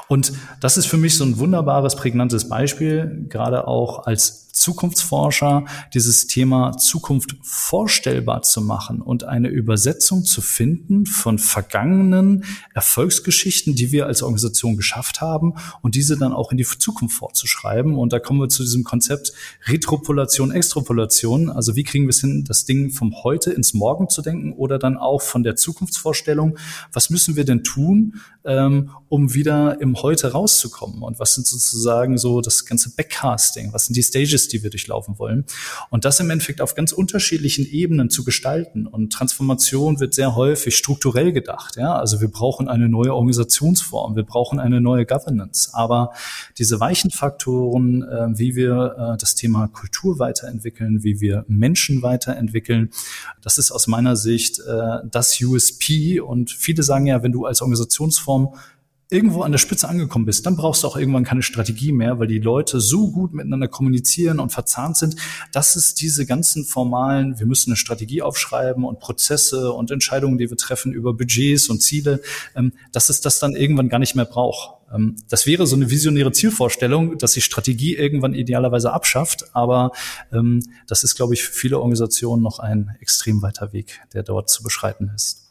Und das ist für mich so ein wunderbares, prägnantes Beispiel, gerade auch als Zukunftsforscher, dieses Thema Zukunft vorstellbar zu machen und eine Übersetzung zu finden von vergangenen Erfolgsgeschichten, die wir als Organisation geschafft haben und diese dann auch in die Zukunft fortzuschreiben. Und da kommen wir zu diesem Konzept Retropolation, Extrapolation. Also wie kriegen wir es hin, das Ding vom Heute ins Morgen zu denken oder dann auch von der Zukunftsvorstellung, was müssen wir denn tun, ähm, um wieder im Heute rauszukommen? Und was sind sozusagen so das ganze Backcasting? Was sind die Stages, die wir durchlaufen wollen. Und das im Endeffekt auf ganz unterschiedlichen Ebenen zu gestalten. Und Transformation wird sehr häufig strukturell gedacht. Ja? Also wir brauchen eine neue Organisationsform, wir brauchen eine neue Governance. Aber diese weichen Faktoren, äh, wie wir äh, das Thema Kultur weiterentwickeln, wie wir Menschen weiterentwickeln, das ist aus meiner Sicht äh, das USP. Und viele sagen ja, wenn du als Organisationsform irgendwo an der Spitze angekommen bist, dann brauchst du auch irgendwann keine Strategie mehr, weil die Leute so gut miteinander kommunizieren und verzahnt sind, dass es diese ganzen formalen, wir müssen eine Strategie aufschreiben und Prozesse und Entscheidungen, die wir treffen über Budgets und Ziele, ähm, dass es das dann irgendwann gar nicht mehr braucht. Ähm, das wäre so eine visionäre Zielvorstellung, dass die Strategie irgendwann idealerweise abschafft, aber ähm, das ist, glaube ich, für viele Organisationen noch ein extrem weiter Weg, der dort zu beschreiten ist.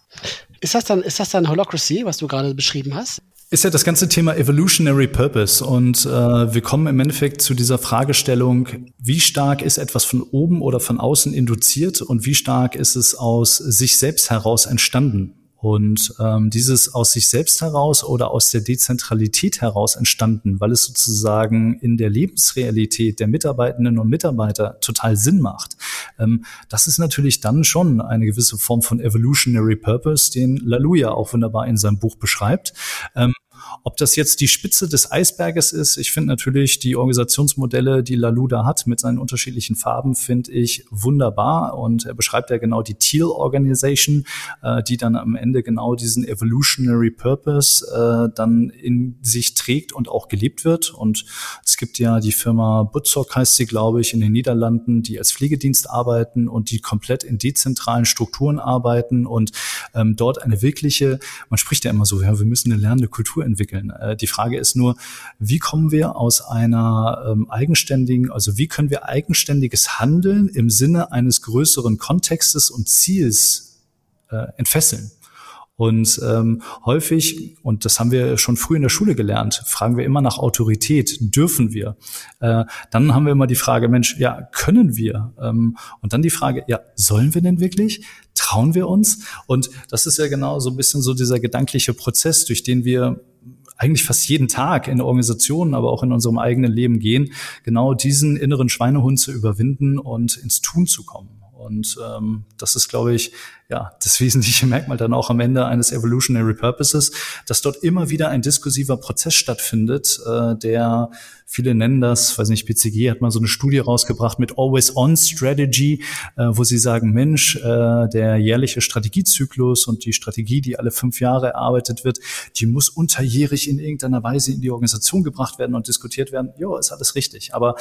Ist das dann, ist das dann Holocracy, was du gerade beschrieben hast? Ist ja das ganze Thema Evolutionary Purpose und äh, wir kommen im Endeffekt zu dieser Fragestellung, wie stark ist etwas von oben oder von außen induziert und wie stark ist es aus sich selbst heraus entstanden. Und ähm, dieses aus sich selbst heraus oder aus der Dezentralität heraus entstanden, weil es sozusagen in der Lebensrealität der Mitarbeitenden und Mitarbeiter total Sinn macht. Ähm, das ist natürlich dann schon eine gewisse Form von Evolutionary Purpose, den Laluja auch wunderbar in seinem Buch beschreibt. Ähm, ob das jetzt die Spitze des Eisberges ist, ich finde natürlich die Organisationsmodelle, die Laluda hat mit seinen unterschiedlichen Farben, finde ich wunderbar. Und er beschreibt ja genau die Teal Organization, äh, die dann am Ende genau diesen Evolutionary Purpose äh, dann in sich trägt und auch gelebt wird. Und es gibt ja die Firma Butzok heißt sie, glaube ich, in den Niederlanden, die als Pflegedienst arbeiten und die komplett in dezentralen Strukturen arbeiten und ähm, dort eine wirkliche, man spricht ja immer so, ja, wir müssen eine lernende Kultur entwickeln entwickeln. Äh, die Frage ist nur, wie kommen wir aus einer ähm, eigenständigen, also wie können wir eigenständiges Handeln im Sinne eines größeren Kontextes und Ziels äh, entfesseln? Und ähm, häufig, und das haben wir schon früh in der Schule gelernt, fragen wir immer nach Autorität, dürfen wir? Äh, dann haben wir immer die Frage, Mensch, ja, können wir? Ähm, und dann die Frage, ja, sollen wir denn wirklich? Trauen wir uns? Und das ist ja genau so ein bisschen so dieser gedankliche Prozess, durch den wir eigentlich fast jeden Tag in Organisationen, aber auch in unserem eigenen Leben gehen, genau diesen inneren Schweinehund zu überwinden und ins Tun zu kommen. Und ähm, das ist, glaube ich, ja, das wesentliche Merkmal dann auch am Ende eines Evolutionary Purposes, dass dort immer wieder ein diskursiver Prozess stattfindet, äh, der viele nennen das, weiß nicht, PCG hat mal so eine Studie rausgebracht mit Always-On-Strategy, äh, wo sie sagen, Mensch, äh, der jährliche Strategiezyklus und die Strategie, die alle fünf Jahre erarbeitet wird, die muss unterjährig in irgendeiner Weise in die Organisation gebracht werden und diskutiert werden. Jo, ist alles richtig. Aber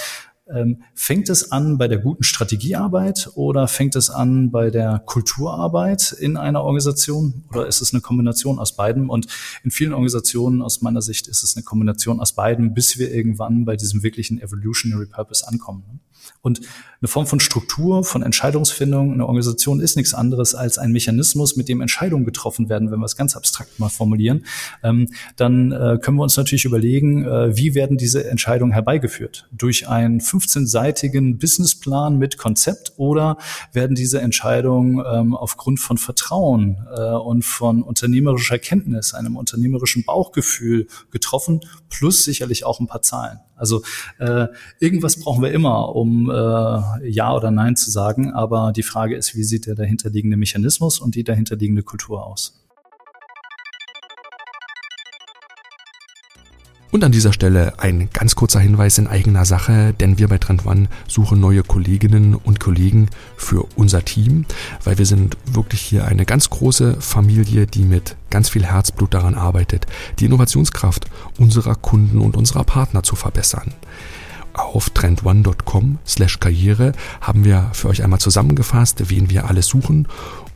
ähm, fängt es an bei der guten Strategiearbeit oder fängt es an bei der Kulturarbeit in einer Organisation oder ist es eine Kombination aus beiden? Und in vielen Organisationen aus meiner Sicht ist es eine Kombination aus beiden, bis wir irgendwann bei diesem wirklichen Evolutionary Purpose ankommen. Und eine Form von Struktur, von Entscheidungsfindung, eine Organisation ist nichts anderes als ein Mechanismus, mit dem Entscheidungen getroffen werden, wenn wir es ganz abstrakt mal formulieren. Ähm, dann äh, können wir uns natürlich überlegen, äh, wie werden diese Entscheidungen herbeigeführt? Durch einen 15-seitigen Businessplan mit Konzept oder werden diese Entscheidungen ähm, aufgrund von Vertrauen äh, und von unternehmerischer Kenntnis, einem unternehmerischen Bauchgefühl getroffen, plus sicherlich auch ein paar Zahlen. Also äh, irgendwas brauchen wir immer, um äh, Ja oder Nein zu sagen. Aber die Frage ist, wie sieht der dahinterliegende Mechanismus und die dahinterliegende Kultur aus? Und an dieser Stelle ein ganz kurzer Hinweis in eigener Sache, denn wir bei Trend One suchen neue Kolleginnen und Kollegen für unser Team, weil wir sind wirklich hier eine ganz große Familie, die mit ganz viel Herzblut daran arbeitet, die Innovationskraft unserer Kunden und unserer Partner zu verbessern. Auf trendone.com slash Karriere haben wir für euch einmal zusammengefasst, wen wir alles suchen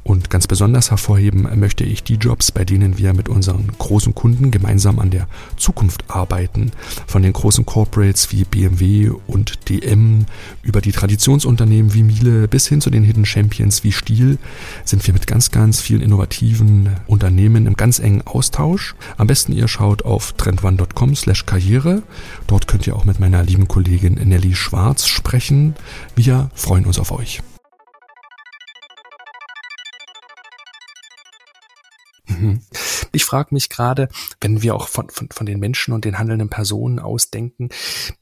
und ganz besonders hervorheben möchte ich die Jobs, bei denen wir mit unseren großen Kunden gemeinsam an der Zukunft arbeiten. Von den großen Corporates wie BMW und DM über die Traditionsunternehmen wie Miele bis hin zu den Hidden Champions wie Stiel sind wir mit ganz, ganz vielen innovativen Unternehmen im ganz engen Austausch. Am besten ihr schaut auf trendone.com slash Karriere. Dort könnt ihr auch mit meiner lieben Kollegin Nelly Schwarz sprechen. Wir freuen uns auf euch. Ich frage mich gerade, wenn wir auch von, von, von den Menschen und den handelnden Personen ausdenken,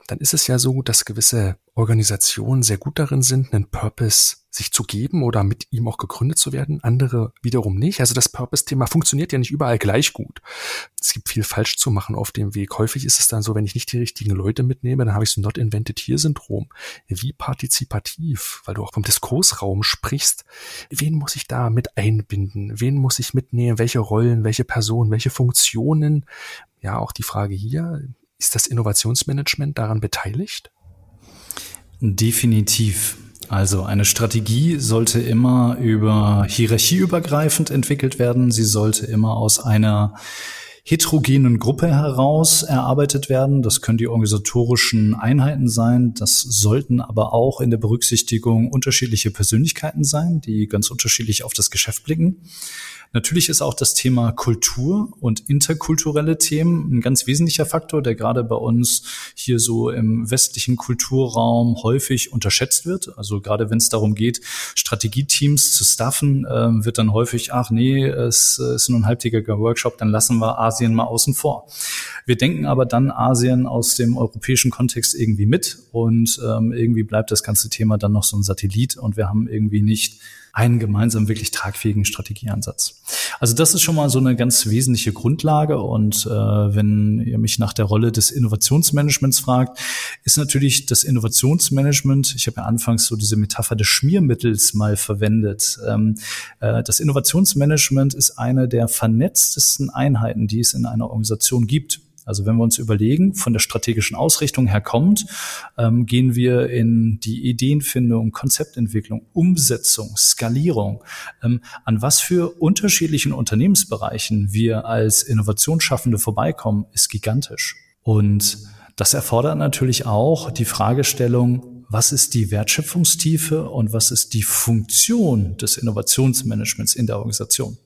dann ist es ja so, dass gewisse Organisationen sehr gut darin sind, einen Purpose sich zu geben oder mit ihm auch gegründet zu werden, andere wiederum nicht. Also das Purpose-Thema funktioniert ja nicht überall gleich gut. Es gibt viel falsch zu machen auf dem Weg. Häufig ist es dann so, wenn ich nicht die richtigen Leute mitnehme, dann habe ich so Not Invented Here-Syndrom. Wie partizipativ, weil du auch vom Diskursraum sprichst. Wen muss ich da mit einbinden? Wen muss ich mitnehmen? Welche Rollen, welche Personen, welche Funktionen? Ja, auch die Frage hier, ist das Innovationsmanagement daran beteiligt? Definitiv. Also eine Strategie sollte immer über hierarchieübergreifend entwickelt werden. Sie sollte immer aus einer heterogenen Gruppe heraus erarbeitet werden. Das können die organisatorischen Einheiten sein. Das sollten aber auch in der Berücksichtigung unterschiedliche Persönlichkeiten sein, die ganz unterschiedlich auf das Geschäft blicken. Natürlich ist auch das Thema Kultur und interkulturelle Themen ein ganz wesentlicher Faktor, der gerade bei uns hier so im westlichen Kulturraum häufig unterschätzt wird. Also gerade wenn es darum geht, Strategieteams zu staffen, äh, wird dann häufig, ach nee, es ist nur ein halbtägiger Workshop, dann lassen wir Asien mal außen vor. Wir denken aber dann Asien aus dem europäischen Kontext irgendwie mit und ähm, irgendwie bleibt das ganze Thema dann noch so ein Satellit und wir haben irgendwie nicht einen gemeinsam wirklich tragfähigen Strategieansatz. Also das ist schon mal so eine ganz wesentliche Grundlage. Und äh, wenn ihr mich nach der Rolle des Innovationsmanagements fragt, ist natürlich das Innovationsmanagement, ich habe ja anfangs so diese Metapher des Schmiermittels mal verwendet. Ähm, äh, das Innovationsmanagement ist eine der vernetztesten Einheiten, die es in einer Organisation gibt. Also wenn wir uns überlegen, von der strategischen Ausrichtung her kommt, ähm, gehen wir in die Ideenfindung, Konzeptentwicklung, Umsetzung, Skalierung. Ähm, an was für unterschiedlichen Unternehmensbereichen wir als Innovationsschaffende vorbeikommen, ist gigantisch. Und das erfordert natürlich auch die Fragestellung, was ist die Wertschöpfungstiefe und was ist die Funktion des Innovationsmanagements in der Organisation?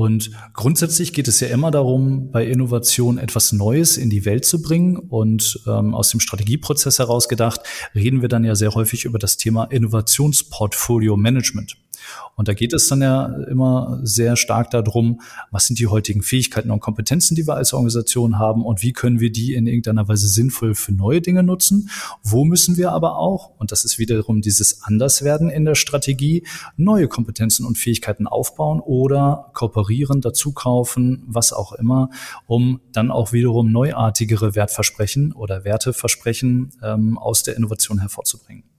Und grundsätzlich geht es ja immer darum, bei Innovation etwas Neues in die Welt zu bringen. Und ähm, aus dem Strategieprozess heraus gedacht, reden wir dann ja sehr häufig über das Thema Innovationsportfolio Management. Und da geht es dann ja immer sehr stark darum, was sind die heutigen Fähigkeiten und Kompetenzen, die wir als Organisation haben und wie können wir die in irgendeiner Weise sinnvoll für neue Dinge nutzen. Wo müssen wir aber auch, und das ist wiederum dieses Anderswerden in der Strategie, neue Kompetenzen und Fähigkeiten aufbauen oder kooperieren, dazu kaufen, was auch immer, um dann auch wiederum neuartigere Wertversprechen oder Werteversprechen ähm, aus der Innovation hervorzubringen.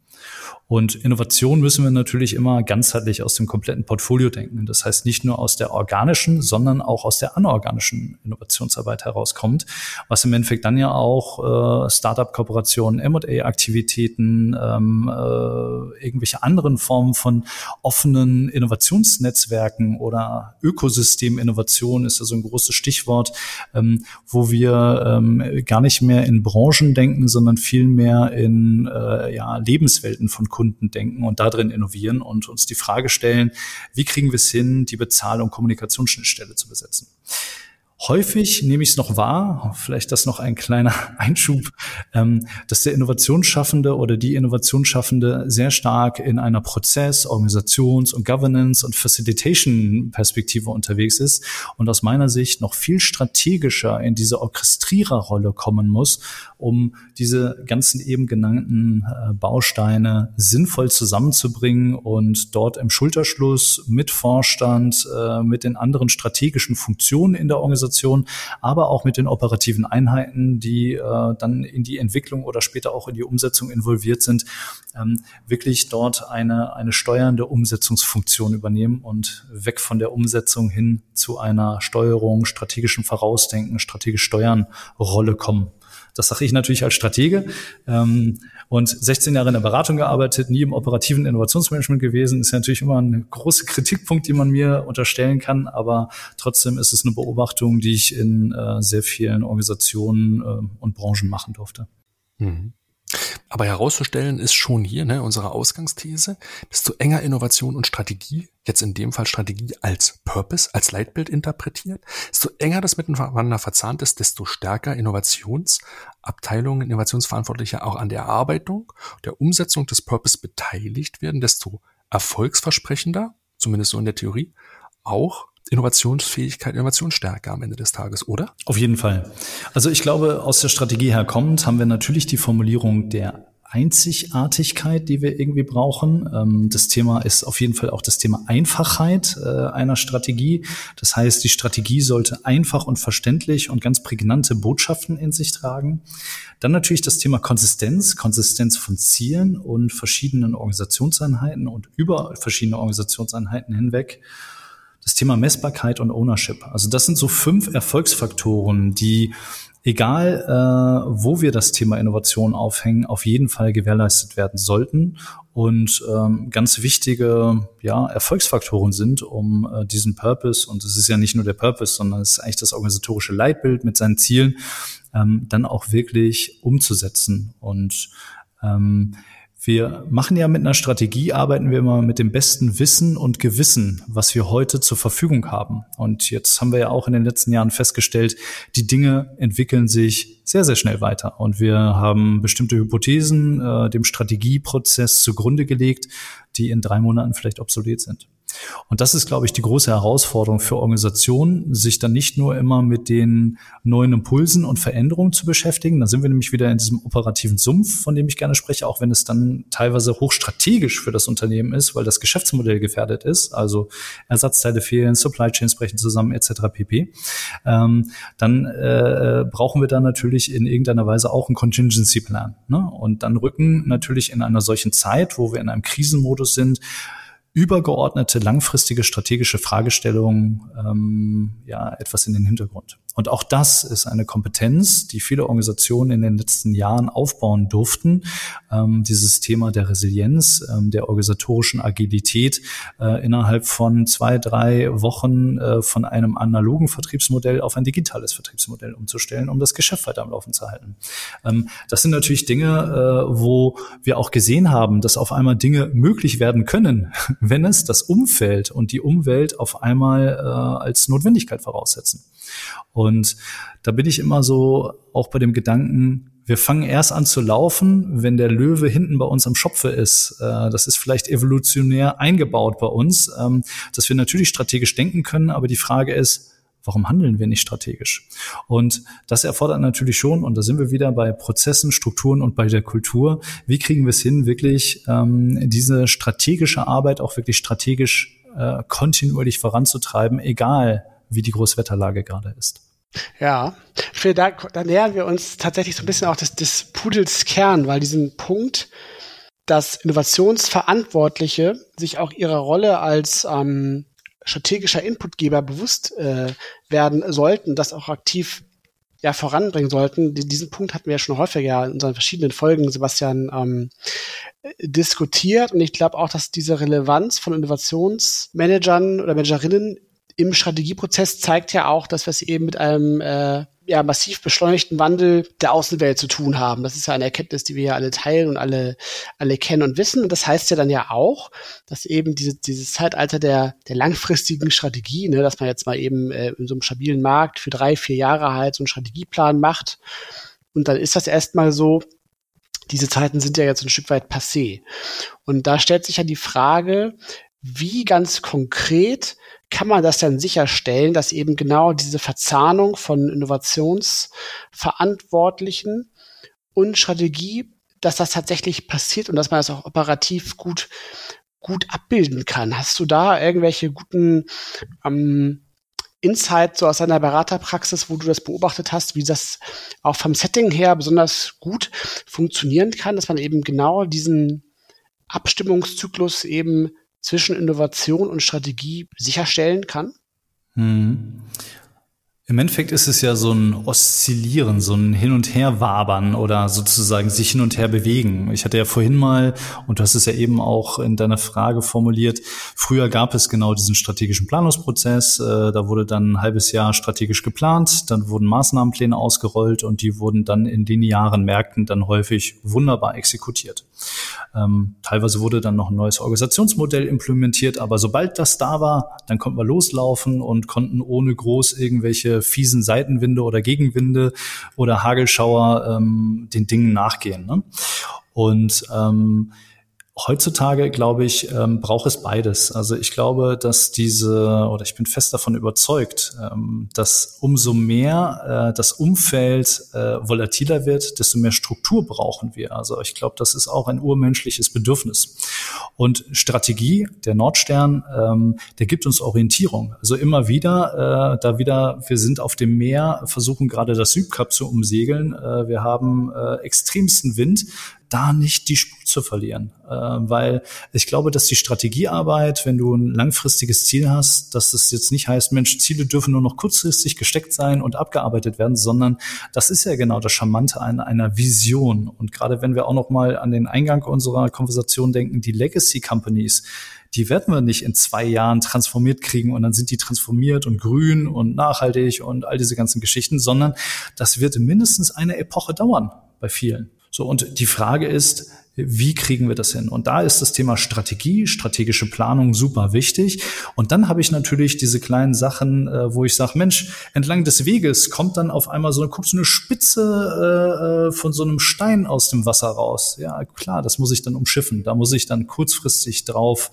Und Innovation müssen wir natürlich immer ganzheitlich aus dem kompletten Portfolio denken. Das heißt nicht nur aus der organischen, sondern auch aus der anorganischen Innovationsarbeit herauskommt, was im Endeffekt dann ja auch äh, Startup-Kooperationen, M&A-Aktivitäten, ähm, äh, irgendwelche anderen Formen von offenen Innovationsnetzwerken oder Ökosysteminnovation ist also ein großes Stichwort, ähm, wo wir ähm, gar nicht mehr in Branchen denken, sondern vielmehr in äh, ja, Lebenswelten von Kunden Kunden denken und darin innovieren und uns die Frage stellen, wie kriegen wir es hin, die Bezahl- Kommunikationsschnittstelle zu besetzen. Häufig nehme ich es noch wahr, vielleicht das noch ein kleiner Einschub, ähm, dass der Innovationsschaffende oder die Innovationsschaffende sehr stark in einer Prozess-, Organisations- und Governance- und Facilitation-Perspektive unterwegs ist und aus meiner Sicht noch viel strategischer in diese Orchestriererrolle kommen muss, um diese ganzen eben genannten äh, Bausteine sinnvoll zusammenzubringen und dort im Schulterschluss mit Vorstand, äh, mit den anderen strategischen Funktionen in der Organisation Organisation, aber auch mit den operativen Einheiten, die äh, dann in die Entwicklung oder später auch in die Umsetzung involviert sind, ähm, wirklich dort eine, eine steuernde Umsetzungsfunktion übernehmen und weg von der Umsetzung hin zu einer Steuerung, strategischen Vorausdenken, strategisch Steuern Rolle kommen. Das sage ich natürlich als Stratege. Ähm, und 16 Jahre in der Beratung gearbeitet, nie im operativen Innovationsmanagement gewesen, ist ja natürlich immer ein großer Kritikpunkt, den man mir unterstellen kann. Aber trotzdem ist es eine Beobachtung, die ich in äh, sehr vielen Organisationen äh, und Branchen machen durfte. Mhm. Aber herauszustellen ist schon hier ne, unsere Ausgangsthese, desto enger Innovation und Strategie, jetzt in dem Fall Strategie als Purpose, als Leitbild interpretiert, desto enger das miteinander verzahnt ist, desto stärker Innovationsabteilungen, Innovationsverantwortliche auch an der Erarbeitung, der Umsetzung des Purpose beteiligt werden, desto erfolgsversprechender, zumindest so in der Theorie, auch Innovationsfähigkeit, Innovationsstärke am Ende des Tages, oder? Auf jeden Fall. Also ich glaube, aus der Strategie her kommend haben wir natürlich die Formulierung der Einzigartigkeit, die wir irgendwie brauchen. Ähm, das Thema ist auf jeden Fall auch das Thema Einfachheit äh, einer Strategie. Das heißt, die Strategie sollte einfach und verständlich und ganz prägnante Botschaften in sich tragen. Dann natürlich das Thema Konsistenz, Konsistenz von Zielen und verschiedenen Organisationseinheiten und über verschiedene Organisationseinheiten hinweg das Thema Messbarkeit und Ownership. Also das sind so fünf Erfolgsfaktoren, die egal äh, wo wir das Thema Innovation aufhängen, auf jeden Fall gewährleistet werden sollten und ähm, ganz wichtige ja, Erfolgsfaktoren sind, um äh, diesen Purpose, und es ist ja nicht nur der Purpose, sondern es ist eigentlich das organisatorische Leitbild mit seinen Zielen, ähm, dann auch wirklich umzusetzen. Und ähm, wir machen ja mit einer Strategie, arbeiten wir immer mit dem besten Wissen und Gewissen, was wir heute zur Verfügung haben. Und jetzt haben wir ja auch in den letzten Jahren festgestellt, die Dinge entwickeln sich sehr, sehr schnell weiter. Und wir haben bestimmte Hypothesen äh, dem Strategieprozess zugrunde gelegt, die in drei Monaten vielleicht obsolet sind. Und das ist, glaube ich, die große Herausforderung für Organisationen, sich dann nicht nur immer mit den neuen Impulsen und Veränderungen zu beschäftigen. Da sind wir nämlich wieder in diesem operativen Sumpf, von dem ich gerne spreche, auch wenn es dann teilweise hochstrategisch für das Unternehmen ist, weil das Geschäftsmodell gefährdet ist, also Ersatzteile fehlen, Supply Chains brechen zusammen etc. pp. Ähm, dann äh, brauchen wir da natürlich in irgendeiner Weise auch einen Contingency Plan. Ne? Und dann rücken natürlich in einer solchen Zeit, wo wir in einem Krisenmodus sind, übergeordnete, langfristige strategische Fragestellungen ähm, ja etwas in den Hintergrund. Und auch das ist eine Kompetenz, die viele Organisationen in den letzten Jahren aufbauen durften. Ähm, dieses Thema der Resilienz, ähm, der organisatorischen Agilität äh, innerhalb von zwei, drei Wochen äh, von einem analogen Vertriebsmodell auf ein digitales Vertriebsmodell umzustellen, um das Geschäft weiter am Laufen zu halten. Ähm, das sind natürlich Dinge, äh, wo wir auch gesehen haben, dass auf einmal Dinge möglich werden können, wenn es das Umfeld und die Umwelt auf einmal äh, als Notwendigkeit voraussetzen. Da bin ich immer so auch bei dem Gedanken, wir fangen erst an zu laufen, wenn der Löwe hinten bei uns am Schopfe ist. Äh, das ist vielleicht evolutionär eingebaut bei uns, ähm, dass wir natürlich strategisch denken können, aber die Frage ist, warum handeln wir nicht strategisch? Und das erfordert natürlich schon, und da sind wir wieder bei Prozessen, Strukturen und bei der Kultur, wie kriegen wir es hin, wirklich ähm, diese strategische Arbeit auch wirklich strategisch äh, kontinuierlich voranzutreiben, egal wie die Großwetterlage gerade ist. Ja, ich finde, da, da nähern wir uns tatsächlich so ein bisschen auch des, des Pudels Kern, weil diesen Punkt, dass Innovationsverantwortliche sich auch ihrer Rolle als ähm, strategischer Inputgeber bewusst äh, werden sollten, das auch aktiv ja voranbringen sollten. Diesen Punkt hatten wir ja schon häufiger in unseren verschiedenen Folgen, Sebastian, ähm, diskutiert. Und ich glaube auch, dass diese Relevanz von Innovationsmanagern oder Managerinnen im Strategieprozess zeigt ja auch, dass wir es eben mit einem äh, ja, massiv beschleunigten Wandel der Außenwelt zu tun haben. Das ist ja eine Erkenntnis, die wir ja alle teilen und alle, alle kennen und wissen. Und das heißt ja dann ja auch, dass eben diese, dieses Zeitalter der, der langfristigen Strategie, ne, dass man jetzt mal eben äh, in so einem stabilen Markt für drei, vier Jahre halt so einen Strategieplan macht. Und dann ist das erstmal so, diese Zeiten sind ja jetzt ein Stück weit passé. Und da stellt sich ja die Frage, wie ganz konkret kann man das dann sicherstellen, dass eben genau diese Verzahnung von Innovationsverantwortlichen und Strategie, dass das tatsächlich passiert und dass man das auch operativ gut, gut abbilden kann. Hast du da irgendwelche guten ähm, Insights so aus deiner Beraterpraxis, wo du das beobachtet hast, wie das auch vom Setting her besonders gut funktionieren kann, dass man eben genau diesen Abstimmungszyklus eben zwischen Innovation und Strategie sicherstellen kann? Hm. Im Endeffekt ist es ja so ein Oszillieren, so ein Hin- und Her-Wabern oder sozusagen sich hin und her bewegen. Ich hatte ja vorhin mal, und du hast es ja eben auch in deiner Frage formuliert, früher gab es genau diesen strategischen Planungsprozess. Äh, da wurde dann ein halbes Jahr strategisch geplant, dann wurden Maßnahmenpläne ausgerollt und die wurden dann in linearen Märkten dann häufig wunderbar exekutiert. Ähm, teilweise wurde dann noch ein neues Organisationsmodell implementiert, aber sobald das da war, dann konnten wir loslaufen und konnten ohne groß irgendwelche fiesen Seitenwinde oder Gegenwinde oder Hagelschauer ähm, den Dingen nachgehen. Ne? Und ähm, Heutzutage, glaube ich, ähm, braucht es beides. Also ich glaube, dass diese, oder ich bin fest davon überzeugt, ähm, dass umso mehr äh, das Umfeld äh, volatiler wird, desto mehr Struktur brauchen wir. Also ich glaube, das ist auch ein urmenschliches Bedürfnis. Und Strategie, der Nordstern, ähm, der gibt uns Orientierung. Also immer wieder, äh, da wieder, wir sind auf dem Meer, versuchen gerade das Südkap zu umsegeln. Äh, wir haben äh, extremsten Wind da nicht die Spur zu verlieren. Äh, weil ich glaube, dass die Strategiearbeit, wenn du ein langfristiges Ziel hast, dass es jetzt nicht heißt, Mensch, Ziele dürfen nur noch kurzfristig gesteckt sein und abgearbeitet werden, sondern das ist ja genau das Charmante einer, einer Vision. Und gerade wenn wir auch noch mal an den Eingang unserer Konversation denken, die Legacy Companies, die werden wir nicht in zwei Jahren transformiert kriegen und dann sind die transformiert und grün und nachhaltig und all diese ganzen Geschichten, sondern das wird mindestens eine Epoche dauern bei vielen. So, und die Frage ist, wie kriegen wir das hin? Und da ist das Thema Strategie, strategische Planung super wichtig. Und dann habe ich natürlich diese kleinen Sachen, äh, wo ich sage, Mensch, entlang des Weges kommt dann auf einmal so, guckst so eine Spitze äh, äh, von so einem Stein aus dem Wasser raus. Ja, klar, das muss ich dann umschiffen. Da muss ich dann kurzfristig drauf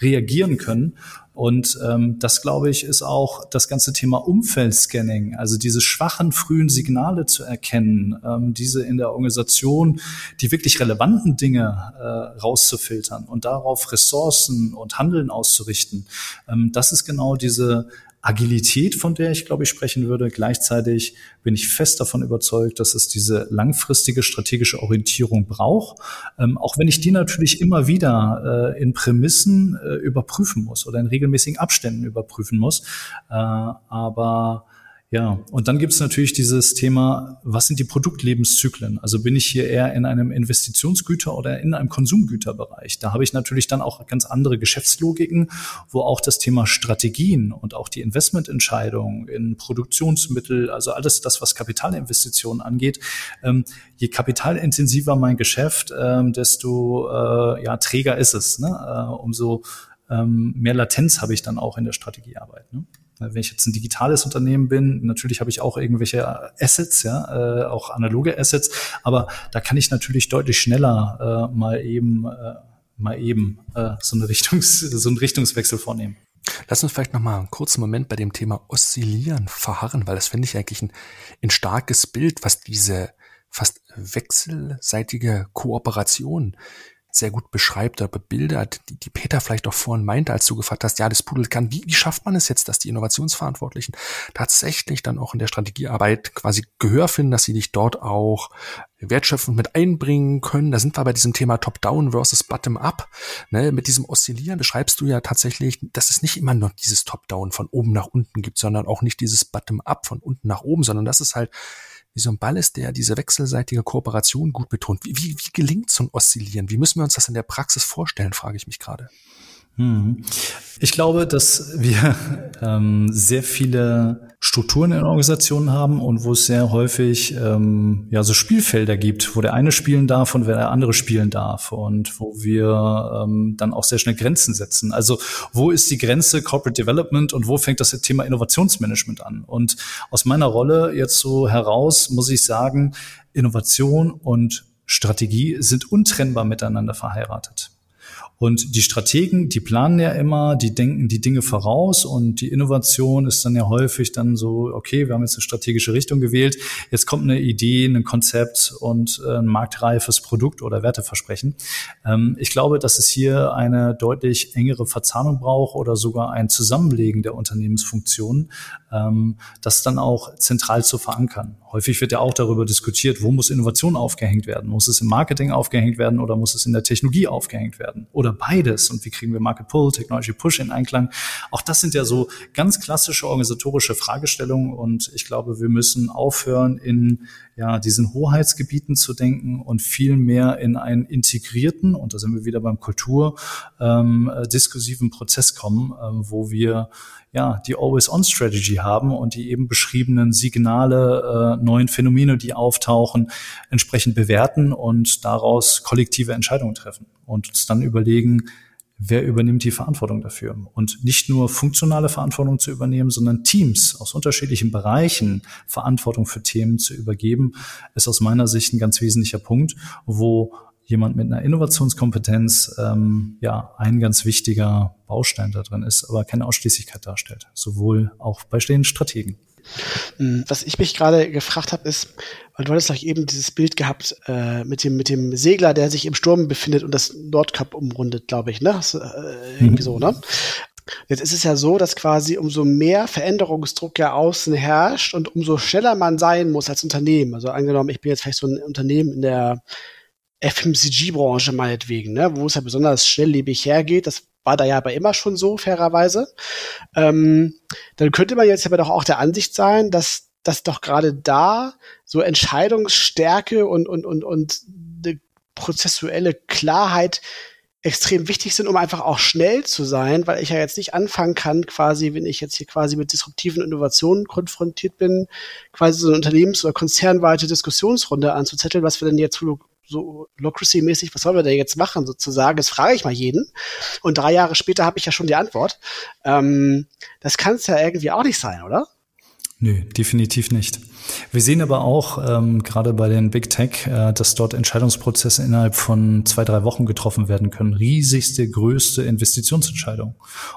reagieren können. Und ähm, das, glaube ich, ist auch das ganze Thema Umfeldscanning, also diese schwachen frühen Signale zu erkennen, ähm, diese in der Organisation, die wirklich relevanten Dinge äh, rauszufiltern und darauf Ressourcen und Handeln auszurichten. Ähm, das ist genau diese Agilität, von der ich, glaube ich, sprechen würde. Gleichzeitig bin ich fest davon überzeugt, dass es diese langfristige strategische Orientierung braucht, ähm, auch wenn ich die natürlich immer wieder äh, in Prämissen äh, überprüfen muss oder in regelmäßigen Abständen überprüfen muss. Äh, aber ja, und dann gibt es natürlich dieses Thema, was sind die Produktlebenszyklen? Also bin ich hier eher in einem Investitionsgüter oder in einem Konsumgüterbereich? Da habe ich natürlich dann auch ganz andere Geschäftslogiken, wo auch das Thema Strategien und auch die Investmententscheidung in Produktionsmittel, also alles das, was Kapitalinvestitionen angeht, ähm, je kapitalintensiver mein Geschäft, ähm, desto äh, ja, träger ist es. Ne? Äh, umso ähm, mehr Latenz habe ich dann auch in der Strategiearbeit. Ne? Wenn ich jetzt ein digitales Unternehmen bin, natürlich habe ich auch irgendwelche Assets, ja, äh, auch analoge Assets, aber da kann ich natürlich deutlich schneller äh, mal eben äh, mal eben äh, so eine Richtungs so einen Richtungswechsel vornehmen. Lass uns vielleicht noch mal einen kurzen Moment bei dem Thema Oszillieren verharren, weil das finde ich eigentlich ein, ein starkes Bild, was diese fast wechselseitige Kooperation sehr gut beschreibt oder bebildert, die, die Peter vielleicht auch vorhin meinte, als du gefragt hast, ja, das Pudel kann, wie, wie schafft man es jetzt, dass die Innovationsverantwortlichen tatsächlich dann auch in der Strategiearbeit quasi Gehör finden, dass sie dich dort auch wertschöpfend mit einbringen können. Da sind wir bei diesem Thema Top-Down versus Bottom-Up. Ne, mit diesem Oszillieren beschreibst du ja tatsächlich, dass es nicht immer nur dieses Top-Down von oben nach unten gibt, sondern auch nicht dieses Bottom-Up von unten nach oben, sondern dass es halt wie so ein Ball ist, der diese wechselseitige Kooperation gut betont. Wie, wie, wie gelingt so ein Oszillieren? Wie müssen wir uns das in der Praxis vorstellen, frage ich mich gerade. Hm. Ich glaube, dass wir ähm, sehr viele Strukturen in Organisationen haben und wo es sehr häufig ähm, ja so Spielfelder gibt, wo der eine spielen darf und wer der andere spielen darf und wo wir ähm, dann auch sehr schnell Grenzen setzen. Also wo ist die Grenze Corporate Development und wo fängt das Thema Innovationsmanagement an? Und aus meiner Rolle jetzt so heraus muss ich sagen, Innovation und Strategie sind untrennbar miteinander verheiratet. Und die Strategen, die planen ja immer, die denken die Dinge voraus und die Innovation ist dann ja häufig dann so, okay, wir haben jetzt eine strategische Richtung gewählt, jetzt kommt eine Idee, ein Konzept und äh, ein marktreifes Produkt oder Werteversprechen. Ähm, ich glaube, dass es hier eine deutlich engere Verzahnung braucht oder sogar ein Zusammenlegen der Unternehmensfunktionen, ähm, das dann auch zentral zu verankern. Häufig wird ja auch darüber diskutiert, wo muss Innovation aufgehängt werden? Muss es im Marketing aufgehängt werden oder muss es in der Technologie aufgehängt werden? Oder beides? Und wie kriegen wir Market Pull, Technology Push in Einklang? Auch das sind ja so ganz klassische organisatorische Fragestellungen und ich glaube, wir müssen aufhören, in ja, diesen Hoheitsgebieten zu denken und viel mehr in einen integrierten, und da sind wir wieder beim Kultur, ähm, äh, diskursiven Prozess kommen, ähm, wo wir ja, die Always-On-Strategy haben und die eben beschriebenen Signale, äh, neuen Phänomene, die auftauchen, entsprechend bewerten und daraus kollektive Entscheidungen treffen und uns dann überlegen, wer übernimmt die Verantwortung dafür? Und nicht nur funktionale Verantwortung zu übernehmen, sondern Teams aus unterschiedlichen Bereichen Verantwortung für Themen zu übergeben, ist aus meiner Sicht ein ganz wesentlicher Punkt, wo jemand mit einer Innovationskompetenz ähm, ja ein ganz wichtiger Baustein da drin ist, aber keine Ausschließlichkeit darstellt, sowohl auch bei stehenden Strategen. Hm, was ich mich gerade gefragt habe, ist, weil du hattest doch eben dieses Bild gehabt äh, mit dem mit dem Segler, der sich im Sturm befindet und das Nordkap umrundet, glaube ich, ne? Äh, irgendwie mhm. so, ne? Jetzt ist es ja so, dass quasi umso mehr Veränderungsdruck ja außen herrscht und umso schneller man sein muss als Unternehmen. Also angenommen, ich bin jetzt vielleicht so ein Unternehmen in der FMCG-Branche meinetwegen, ne, wo es ja besonders schnelllebig hergeht. Das war da ja aber immer schon so, fairerweise. Ähm, dann könnte man jetzt aber doch auch der Ansicht sein, dass, dass doch gerade da so Entscheidungsstärke und, und, und, und eine prozessuelle Klarheit extrem wichtig sind, um einfach auch schnell zu sein, weil ich ja jetzt nicht anfangen kann, quasi, wenn ich jetzt hier quasi mit disruptiven Innovationen konfrontiert bin, quasi so eine unternehmens- oder konzernweite Diskussionsrunde anzuzetteln, was wir denn jetzt so Locracy-mäßig, was sollen wir denn jetzt machen, sozusagen? Das frage ich mal jeden. Und drei Jahre später habe ich ja schon die Antwort. Ähm, das kann es ja irgendwie auch nicht sein, oder? Nö, definitiv nicht. Wir sehen aber auch ähm, gerade bei den Big Tech, äh, dass dort Entscheidungsprozesse innerhalb von zwei, drei Wochen getroffen werden können. Riesigste, größte Investitionsentscheidung.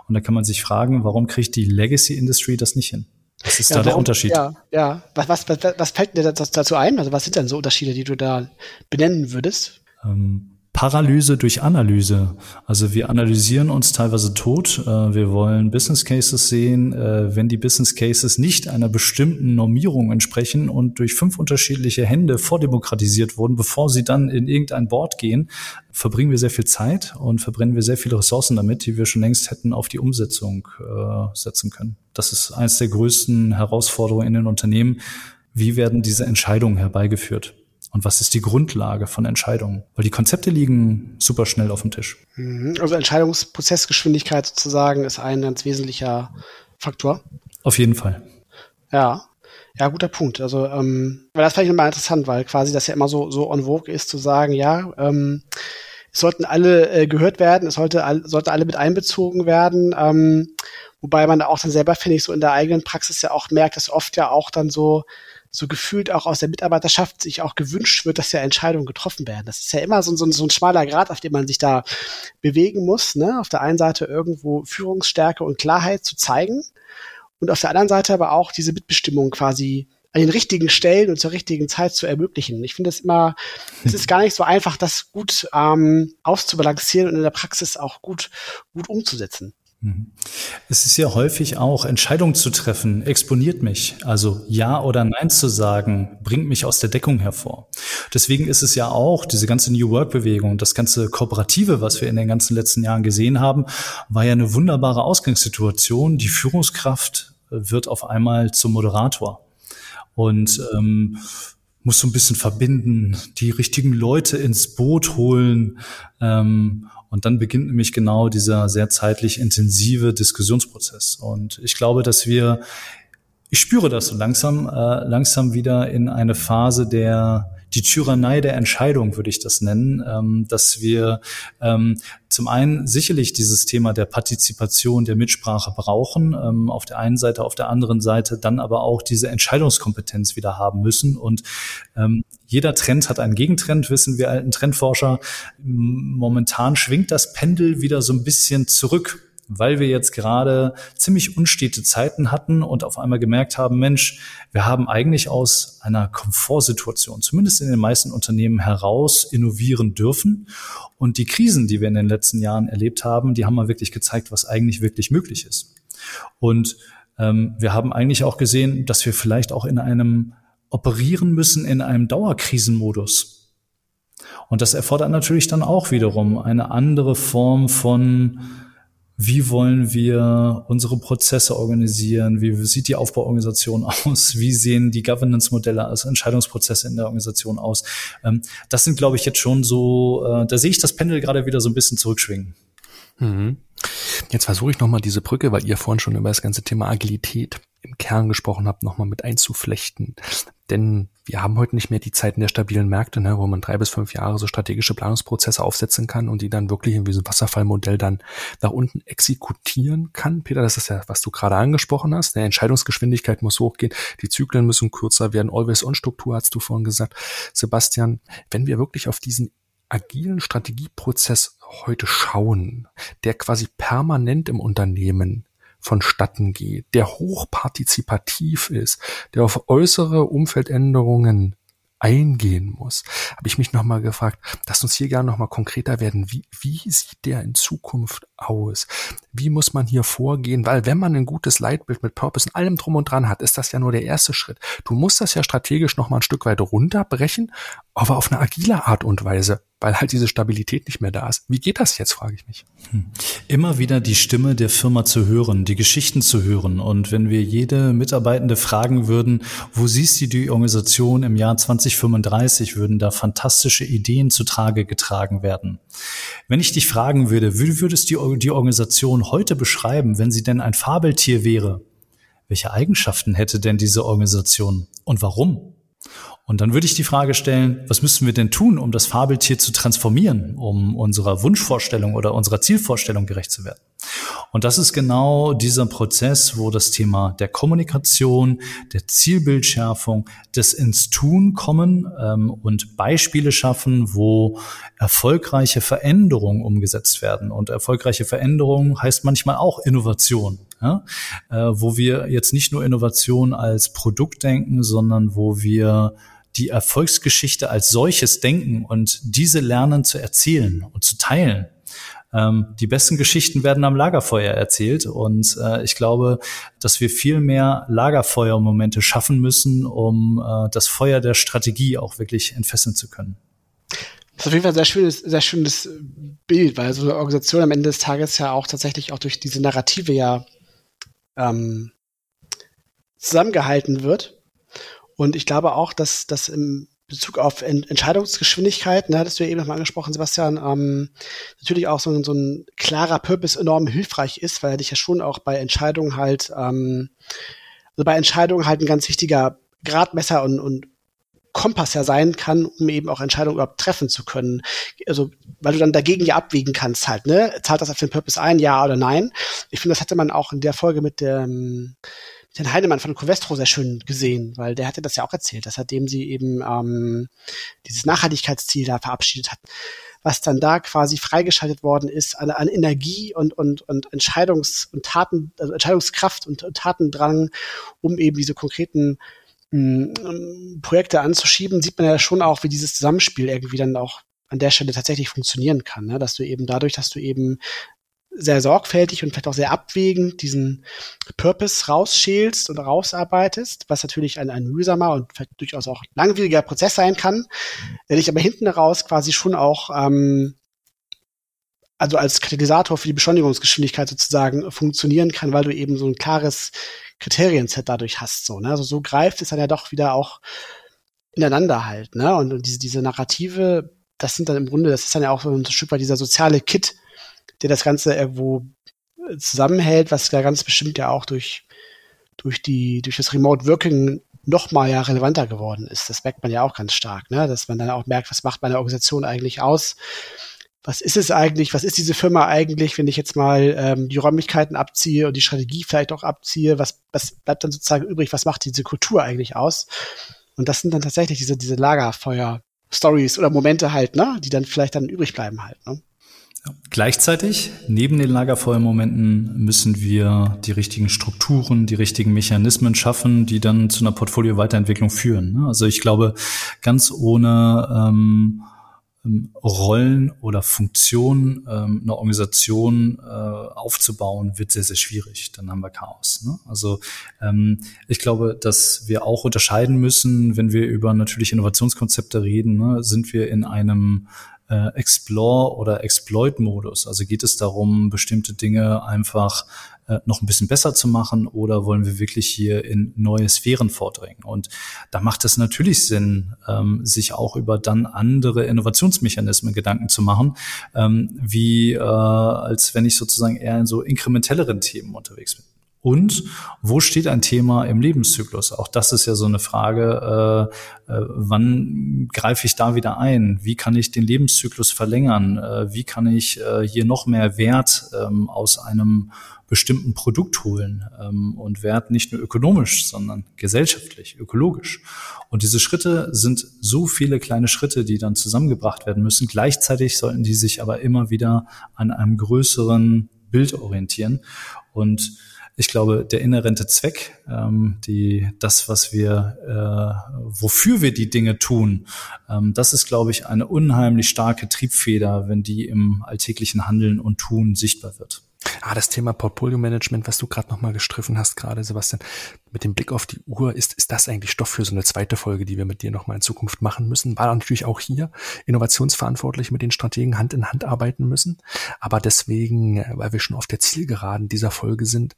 Und da kann man sich fragen, warum kriegt die Legacy Industry das nicht hin? Was ist ja, da warum, der Unterschied? Ja, ja. Was, was, was, fällt dir dazu ein? Also was sind denn so Unterschiede, die du da benennen würdest? Ähm, Paralyse durch Analyse. Also wir analysieren uns teilweise tot. Äh, wir wollen Business Cases sehen, äh, wenn die Business Cases nicht einer bestimmten Normierung entsprechen und durch fünf unterschiedliche Hände vordemokratisiert wurden, bevor sie dann in irgendein Board gehen, verbringen wir sehr viel Zeit und verbrennen wir sehr viele Ressourcen damit, die wir schon längst hätten auf die Umsetzung äh, setzen können. Das ist eines der größten Herausforderungen in den Unternehmen. Wie werden diese Entscheidungen herbeigeführt? Und was ist die Grundlage von Entscheidungen? Weil die Konzepte liegen super schnell auf dem Tisch. Mhm. Also Entscheidungsprozessgeschwindigkeit sozusagen ist ein ganz wesentlicher Faktor. Auf jeden Fall. Ja. Ja, guter Punkt. Also, ähm, weil das fand ich immer interessant, weil quasi das ja immer so, so on vogue ist, zu sagen, ja, ähm, es sollten alle äh, gehört werden, es sollte, all, sollte alle mit einbezogen werden. Ähm, wobei man auch dann selber, finde ich, so in der eigenen Praxis ja auch merkt, dass oft ja auch dann so so gefühlt auch aus der Mitarbeiterschaft sich auch gewünscht wird, dass ja Entscheidungen getroffen werden. Das ist ja immer so, so, so ein schmaler Grad, auf dem man sich da bewegen muss. Ne? Auf der einen Seite irgendwo Führungsstärke und Klarheit zu zeigen und auf der anderen Seite aber auch diese Mitbestimmung quasi an den richtigen Stellen und zur richtigen Zeit zu ermöglichen. Ich finde es immer, es ist gar nicht so einfach, das gut ähm, auszubalancieren und in der Praxis auch gut, gut umzusetzen. Mhm. Es ist ja häufig auch, Entscheidungen zu treffen, exponiert mich. Also Ja oder Nein zu sagen, bringt mich aus der Deckung hervor. Deswegen ist es ja auch, diese ganze New Work-Bewegung, das ganze Kooperative, was wir in den ganzen letzten Jahren gesehen haben, war ja eine wunderbare Ausgangssituation. Die Führungskraft wird auf einmal zum Moderator. Und ähm, muss so ein bisschen verbinden, die richtigen Leute ins Boot holen ähm, und dann beginnt nämlich genau dieser sehr zeitlich intensive Diskussionsprozess. Und ich glaube, dass wir, ich spüre das so langsam, äh, langsam wieder in eine Phase der die Tyrannei der Entscheidung, würde ich das nennen, ähm, dass wir ähm, zum einen sicherlich dieses Thema der Partizipation, der Mitsprache brauchen, ähm, auf der einen Seite, auf der anderen Seite dann aber auch diese Entscheidungskompetenz wieder haben müssen. Und ähm, jeder Trend hat einen Gegentrend, wissen wir alten Trendforscher. Momentan schwingt das Pendel wieder so ein bisschen zurück weil wir jetzt gerade ziemlich unstete Zeiten hatten und auf einmal gemerkt haben, Mensch, wir haben eigentlich aus einer Komfortsituation, zumindest in den meisten Unternehmen heraus, innovieren dürfen. Und die Krisen, die wir in den letzten Jahren erlebt haben, die haben mal wirklich gezeigt, was eigentlich wirklich möglich ist. Und ähm, wir haben eigentlich auch gesehen, dass wir vielleicht auch in einem operieren müssen in einem Dauerkrisenmodus. Und das erfordert natürlich dann auch wiederum eine andere Form von wie wollen wir unsere Prozesse organisieren, wie sieht die Aufbauorganisation aus, wie sehen die Governance-Modelle, also Entscheidungsprozesse in der Organisation aus. Ähm, das sind, glaube ich, jetzt schon so, äh, da sehe ich das Pendel gerade wieder so ein bisschen zurückschwingen. Mhm. Jetzt versuche ich nochmal diese Brücke, weil ihr vorhin schon über das ganze Thema Agilität im Kern gesprochen habt, nochmal mit einzuflechten. Denn wir haben heute nicht mehr die Zeiten der stabilen Märkte, ne, wo man drei bis fünf Jahre so strategische Planungsprozesse aufsetzen kann und die dann wirklich in diesem Wasserfallmodell dann nach unten exekutieren kann. Peter, das ist ja, was du gerade angesprochen hast. Der Entscheidungsgeschwindigkeit muss hochgehen, die Zyklen müssen kürzer werden. Always-on-Struktur hast du vorhin gesagt. Sebastian, wenn wir wirklich auf diesen agilen Strategieprozess heute schauen, der quasi permanent im Unternehmen vonstatten geht, der hochpartizipativ ist, der auf äußere Umfeldänderungen eingehen muss, habe ich mich nochmal gefragt, lass uns hier gerne nochmal konkreter werden. Wie, wie sieht der in Zukunft aus? Wie muss man hier vorgehen? Weil wenn man ein gutes Leitbild mit Purpose und allem drum und dran hat, ist das ja nur der erste Schritt. Du musst das ja strategisch nochmal ein Stück weit runterbrechen, aber auf eine agile Art und Weise weil halt diese Stabilität nicht mehr da ist. Wie geht das jetzt, frage ich mich. Hm. Immer wieder die Stimme der Firma zu hören, die Geschichten zu hören. Und wenn wir jede Mitarbeitende fragen würden, wo siehst du die Organisation im Jahr 2035, würden da fantastische Ideen zutage getragen werden. Wenn ich dich fragen würde, wie würdest du die Organisation heute beschreiben, wenn sie denn ein Fabeltier wäre? Welche Eigenschaften hätte denn diese Organisation und warum? Und dann würde ich die Frage stellen, was müssen wir denn tun, um das Fabeltier zu transformieren, um unserer Wunschvorstellung oder unserer Zielvorstellung gerecht zu werden? Und das ist genau dieser Prozess, wo das Thema der Kommunikation, der Zielbildschärfung, des ins Tun kommen ähm, und Beispiele schaffen, wo erfolgreiche Veränderungen umgesetzt werden. Und erfolgreiche Veränderungen heißt manchmal auch Innovation. Ja? Äh, wo wir jetzt nicht nur Innovation als Produkt denken, sondern wo wir die Erfolgsgeschichte als solches denken und diese lernen zu erzählen und zu teilen. Ähm, die besten Geschichten werden am Lagerfeuer erzählt und äh, ich glaube, dass wir viel mehr Lagerfeuermomente schaffen müssen, um äh, das Feuer der Strategie auch wirklich entfesseln zu können. Das ist auf jeden Fall ein sehr schönes, sehr schönes Bild, weil so eine Organisation am Ende des Tages ja auch tatsächlich auch durch diese Narrative ja ähm, zusammengehalten wird. Und ich glaube auch, dass das im Bezug auf Ent Entscheidungsgeschwindigkeit, ne, hattest du ja eben nochmal angesprochen, Sebastian, ähm, natürlich auch so, so ein klarer Purpose enorm hilfreich ist, weil er dich ja schon auch bei Entscheidungen halt, ähm, also bei Entscheidungen halt ein ganz wichtiger Gradmesser und, und Kompass ja sein kann, um eben auch Entscheidungen überhaupt treffen zu können. Also, weil du dann dagegen ja abwägen kannst halt, ne? Zahlt das auf den Purpose ein, ja oder nein? Ich finde, das hatte man auch in der Folge mit dem, mit dem Heinemann von Covestro sehr schön gesehen, weil der hatte das ja auch erzählt, dass seitdem sie eben ähm, dieses Nachhaltigkeitsziel da verabschiedet hat, was dann da quasi freigeschaltet worden ist an, an Energie und, und, und Entscheidungs- und Taten, also Entscheidungskraft und, und Tatendrang, um eben diese konkreten ähm, Projekte anzuschieben, sieht man ja schon auch, wie dieses Zusammenspiel irgendwie dann auch an der Stelle tatsächlich funktionieren kann, ne? dass du eben dadurch, dass du eben sehr sorgfältig und vielleicht auch sehr abwägend diesen Purpose rausschälst und rausarbeitest, was natürlich ein, ein mühsamer und durchaus auch langwieriger Prozess sein kann, der dich aber hinten raus quasi schon auch ähm, also als Katalysator für die Beschleunigungsgeschwindigkeit sozusagen funktionieren kann, weil du eben so ein klares Kriterienset dadurch hast. So, ne? Also so greift es dann ja doch wieder auch ineinander halt. Ne? Und, und diese, diese Narrative, das sind dann im Grunde, das ist dann ja auch so ein Stück weit dieser soziale Kit, der das Ganze irgendwo zusammenhält, was ja ganz bestimmt ja auch durch, durch die, durch das Remote Working noch mal ja relevanter geworden ist. Das merkt man ja auch ganz stark, ne? dass man dann auch merkt, was macht meine Organisation eigentlich aus? Was ist es eigentlich, was ist diese Firma eigentlich, wenn ich jetzt mal ähm, die Räumlichkeiten abziehe und die Strategie vielleicht auch abziehe, was, was bleibt dann sozusagen übrig, was macht diese Kultur eigentlich aus? Und das sind dann tatsächlich diese, diese Lagerfeuer-Stories oder Momente halt, ne, die dann vielleicht dann übrig bleiben halt. Ne? Gleichzeitig, neben den Lagerfeuermomenten, müssen wir die richtigen Strukturen, die richtigen Mechanismen schaffen, die dann zu einer Portfolio-Weiterentwicklung führen. Ne? Also ich glaube, ganz ohne ähm, Rollen oder Funktionen ähm, einer Organisation äh, aufzubauen, wird sehr, sehr schwierig. Dann haben wir Chaos. Ne? Also ähm, ich glaube, dass wir auch unterscheiden müssen, wenn wir über natürlich Innovationskonzepte reden, ne, sind wir in einem äh, Explore- oder Exploit-Modus. Also geht es darum, bestimmte Dinge einfach äh, noch ein bisschen besser zu machen oder wollen wir wirklich hier in neue Sphären vordringen? Und da macht es natürlich Sinn, ähm, sich auch über dann andere Innovationsmechanismen Gedanken zu machen, ähm, wie äh, als wenn ich sozusagen eher in so inkrementelleren Themen unterwegs bin. Und wo steht ein Thema im Lebenszyklus? Auch das ist ja so eine Frage, äh, äh, wann greife ich da wieder ein? Wie kann ich den Lebenszyklus verlängern? Äh, wie kann ich äh, hier noch mehr Wert ähm, aus einem bestimmten Produkt holen ähm, und Wert nicht nur ökonomisch, sondern gesellschaftlich, ökologisch. Und diese Schritte sind so viele kleine Schritte, die dann zusammengebracht werden müssen. Gleichzeitig sollten die sich aber immer wieder an einem größeren Bild orientieren. Und ich glaube, der inhärente Zweck, ähm, die, das, was wir, äh, wofür wir die Dinge tun, ähm, das ist, glaube ich, eine unheimlich starke Triebfeder, wenn die im alltäglichen Handeln und Tun sichtbar wird. Ah, das Thema Portfolio-Management, was du gerade nochmal gestriffen hast, gerade Sebastian, mit dem Blick auf die Uhr, ist, ist das eigentlich Stoff für so eine zweite Folge, die wir mit dir nochmal in Zukunft machen müssen? War natürlich auch hier innovationsverantwortlich mit den Strategen Hand in Hand arbeiten müssen. Aber deswegen, weil wir schon auf der Zielgeraden dieser Folge sind,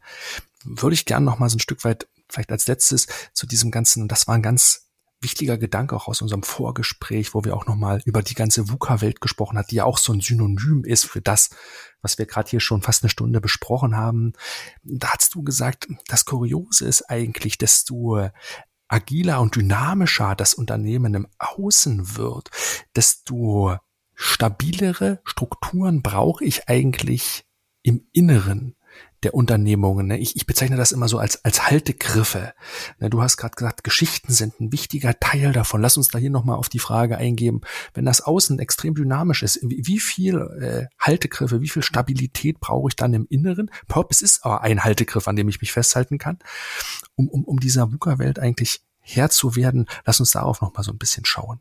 würde ich gern nochmal so ein Stück weit, vielleicht als letztes, zu diesem ganzen, und das war ein ganz wichtiger Gedanke auch aus unserem Vorgespräch, wo wir auch nochmal über die ganze VUCA-Welt gesprochen hat, die ja auch so ein Synonym ist für das, was wir gerade hier schon fast eine Stunde besprochen haben. Da hast du gesagt, das Kuriose ist eigentlich, desto agiler und dynamischer das Unternehmen im Außen wird, desto stabilere Strukturen brauche ich eigentlich im Inneren der Unternehmungen. Ne? Ich, ich bezeichne das immer so als, als Haltegriffe. Ne? Du hast gerade gesagt, Geschichten sind ein wichtiger Teil davon. Lass uns da hier nochmal auf die Frage eingeben. Wenn das Außen extrem dynamisch ist, wie, wie viel äh, Haltegriffe, wie viel Stabilität brauche ich dann im Inneren? Purpose ist aber ein Haltegriff, an dem ich mich festhalten kann, um, um, um dieser VUCA-Welt eigentlich Herr zu werden. Lass uns darauf nochmal so ein bisschen schauen.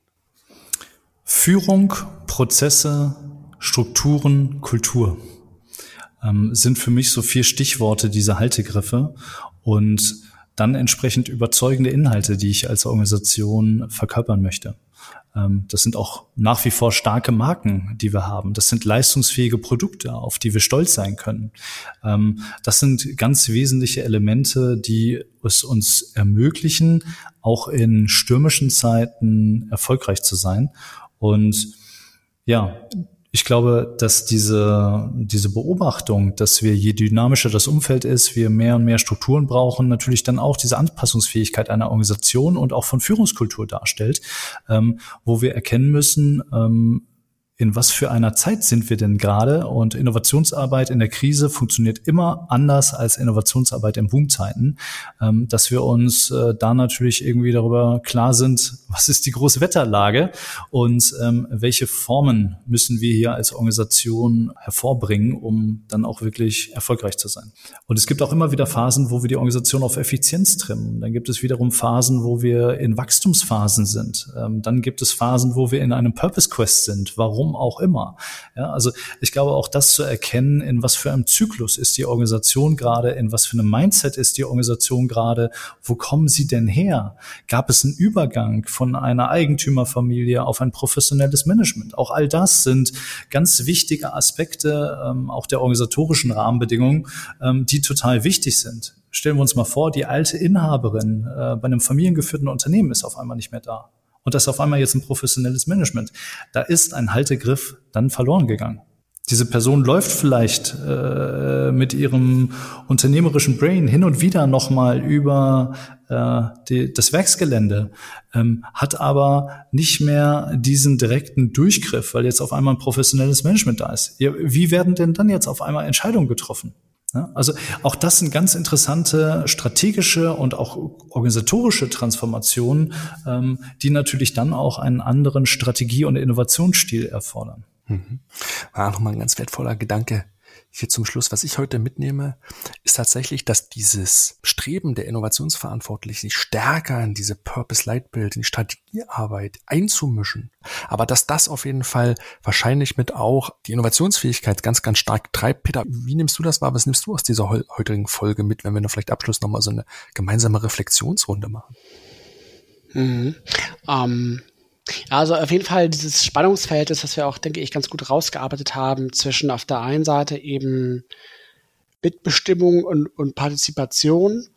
Führung, Prozesse, Strukturen, Kultur ähm, sind für mich so vier Stichworte diese Haltegriffe und dann entsprechend überzeugende Inhalte, die ich als Organisation verkörpern möchte. Ähm, das sind auch nach wie vor starke Marken, die wir haben. Das sind leistungsfähige Produkte, auf die wir stolz sein können. Ähm, das sind ganz wesentliche Elemente, die es uns ermöglichen, auch in stürmischen Zeiten erfolgreich zu sein. Und ja, ich glaube, dass diese, diese Beobachtung, dass wir je dynamischer das Umfeld ist, wir mehr und mehr Strukturen brauchen, natürlich dann auch diese Anpassungsfähigkeit einer Organisation und auch von Führungskultur darstellt, ähm, wo wir erkennen müssen, ähm, in was für einer Zeit sind wir denn gerade? Und Innovationsarbeit in der Krise funktioniert immer anders als Innovationsarbeit in Boomzeiten, ähm, dass wir uns äh, da natürlich irgendwie darüber klar sind, was ist die große Wetterlage und ähm, welche Formen müssen wir hier als Organisation hervorbringen, um dann auch wirklich erfolgreich zu sein. Und es gibt auch immer wieder Phasen, wo wir die Organisation auf Effizienz trimmen. Dann gibt es wiederum Phasen, wo wir in Wachstumsphasen sind. Ähm, dann gibt es Phasen, wo wir in einem Purpose Quest sind. Warum auch immer. Ja, also ich glaube auch das zu erkennen, in was für einem Zyklus ist die Organisation gerade, in was für einem Mindset ist die Organisation gerade, wo kommen sie denn her? Gab es einen Übergang von einer Eigentümerfamilie auf ein professionelles Management? Auch all das sind ganz wichtige Aspekte ähm, auch der organisatorischen Rahmenbedingungen, ähm, die total wichtig sind. Stellen wir uns mal vor, die alte Inhaberin äh, bei einem familiengeführten Unternehmen ist auf einmal nicht mehr da und das ist auf einmal jetzt ein professionelles Management. Da ist ein Haltegriff dann verloren gegangen. Diese Person läuft vielleicht äh, mit ihrem unternehmerischen Brain hin und wieder nochmal über äh, die, das Werksgelände, ähm, hat aber nicht mehr diesen direkten Durchgriff, weil jetzt auf einmal ein professionelles Management da ist. Wie werden denn dann jetzt auf einmal Entscheidungen getroffen? Also auch das sind ganz interessante strategische und auch organisatorische Transformationen, ähm, die natürlich dann auch einen anderen Strategie- und Innovationsstil erfordern. Mhm. War nochmal ein ganz wertvoller Gedanke, hier zum Schluss, was ich heute mitnehme, ist tatsächlich, dass dieses Streben der Innovationsverantwortlichen, stärker in diese Purpose-Leitbild, in die Strategiearbeit einzumischen, aber dass das auf jeden Fall wahrscheinlich mit auch die Innovationsfähigkeit ganz, ganz stark treibt. Peter, wie nimmst du das wahr? Was nimmst du aus dieser heutigen Folge mit, wenn wir noch vielleicht Abschluss nochmal so eine gemeinsame Reflexionsrunde machen? Mhm. Ähm, also auf jeden Fall dieses Spannungsverhältnis, das wir auch, denke ich, ganz gut rausgearbeitet haben zwischen auf der einen Seite eben Mitbestimmung und, und Partizipation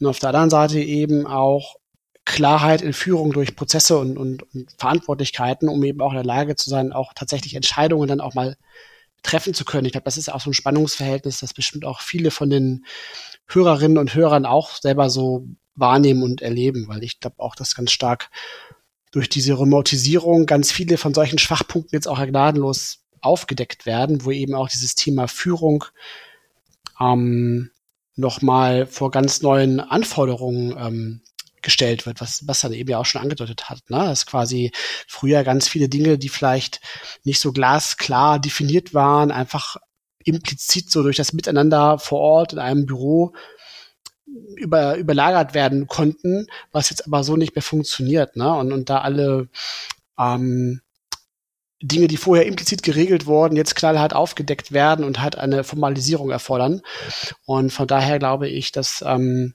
und auf der anderen Seite eben auch Klarheit in Führung durch Prozesse und, und, und Verantwortlichkeiten, um eben auch in der Lage zu sein, auch tatsächlich Entscheidungen dann auch mal treffen zu können. Ich glaube, das ist auch so ein Spannungsverhältnis, das bestimmt auch viele von den Hörerinnen und Hörern auch selber so wahrnehmen und erleben, weil ich glaube auch, das ganz stark durch diese Remotisierung ganz viele von solchen Schwachpunkten jetzt auch gnadenlos aufgedeckt werden, wo eben auch dieses Thema Führung ähm, nochmal vor ganz neuen Anforderungen ähm, gestellt wird, was dann eben ja auch schon angedeutet hat. Ne? Dass quasi früher ganz viele Dinge, die vielleicht nicht so glasklar definiert waren, einfach implizit so durch das Miteinander vor Ort in einem Büro über, überlagert werden konnten, was jetzt aber so nicht mehr funktioniert. Ne? Und, und da alle ähm, Dinge, die vorher implizit geregelt wurden, jetzt knallhart aufgedeckt werden und halt eine Formalisierung erfordern. Und von daher glaube ich, dass ähm,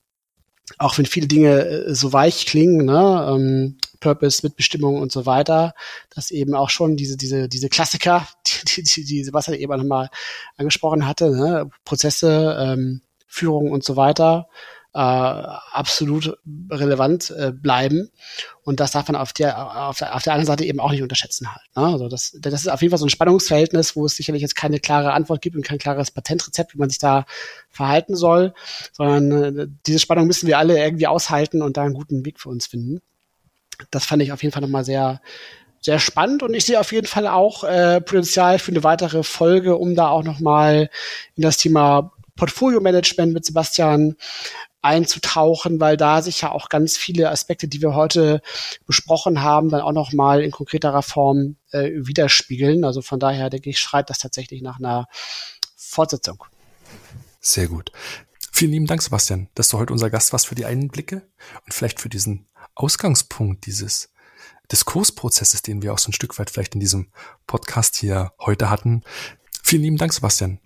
auch wenn viele Dinge äh, so weich klingen, ne, ähm, Purpose, Mitbestimmung und so weiter, dass eben auch schon diese, diese, diese Klassiker, die, die, die Sebastian eben nochmal angesprochen hatte, ne, Prozesse, ähm, Führung und so weiter, äh, absolut relevant äh, bleiben. Und das darf man auf der, auf der, auf der anderen Seite eben auch nicht unterschätzen halt. Ne? Also das, das ist auf jeden Fall so ein Spannungsverhältnis, wo es sicherlich jetzt keine klare Antwort gibt und kein klares Patentrezept, wie man sich da verhalten soll, sondern äh, diese Spannung müssen wir alle irgendwie aushalten und da einen guten Weg für uns finden. Das fand ich auf jeden Fall nochmal sehr, sehr spannend und ich sehe auf jeden Fall auch äh, Potenzial für eine weitere Folge, um da auch nochmal in das Thema Portfolio-Management mit Sebastian einzutauchen, weil da sich ja auch ganz viele Aspekte, die wir heute besprochen haben, dann auch noch mal in konkreterer Form äh, widerspiegeln. Also von daher denke ich, schreit das tatsächlich nach einer Fortsetzung. Sehr gut. Vielen lieben Dank, Sebastian, dass du heute unser Gast warst für die Einblicke und vielleicht für diesen Ausgangspunkt dieses Diskursprozesses, den wir auch so ein Stück weit vielleicht in diesem Podcast hier heute hatten. Vielen lieben Dank, Sebastian.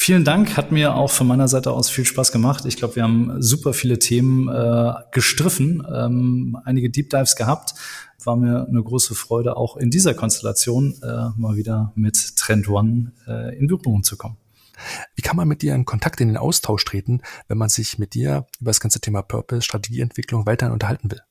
Vielen Dank, hat mir auch von meiner Seite aus viel Spaß gemacht. Ich glaube, wir haben super viele Themen äh, gestriffen, ähm, einige Deep Dives gehabt. War mir eine große Freude, auch in dieser Konstellation äh, mal wieder mit Trend One äh, in Berührung zu kommen. Wie kann man mit dir in Kontakt, in den Austausch treten, wenn man sich mit dir über das ganze Thema Purpose, Strategieentwicklung weiter unterhalten will?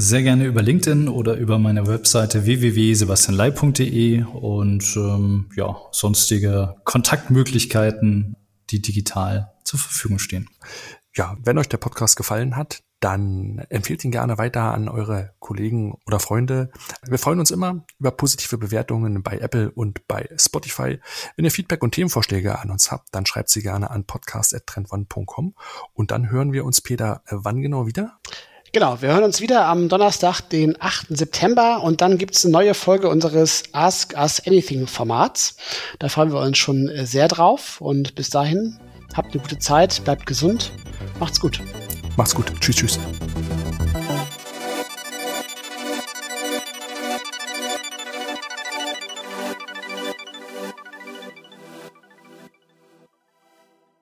Sehr gerne über LinkedIn oder über meine Webseite www.sebastianlei.de und ähm, ja, sonstige Kontaktmöglichkeiten, die digital zur Verfügung stehen. Ja, wenn euch der Podcast gefallen hat, dann empfehlt ihn gerne weiter an eure Kollegen oder Freunde. Wir freuen uns immer über positive Bewertungen bei Apple und bei Spotify. Wenn ihr Feedback und Themenvorschläge an uns habt, dann schreibt sie gerne an podcast.trendone.com und dann hören wir uns, Peter, wann genau wieder? Genau, wir hören uns wieder am Donnerstag, den 8. September und dann gibt's eine neue Folge unseres Ask Us Anything Formats. Da freuen wir uns schon äh, sehr drauf und bis dahin habt eine gute Zeit, bleibt gesund, macht's gut. Macht's gut, tschüss, tschüss.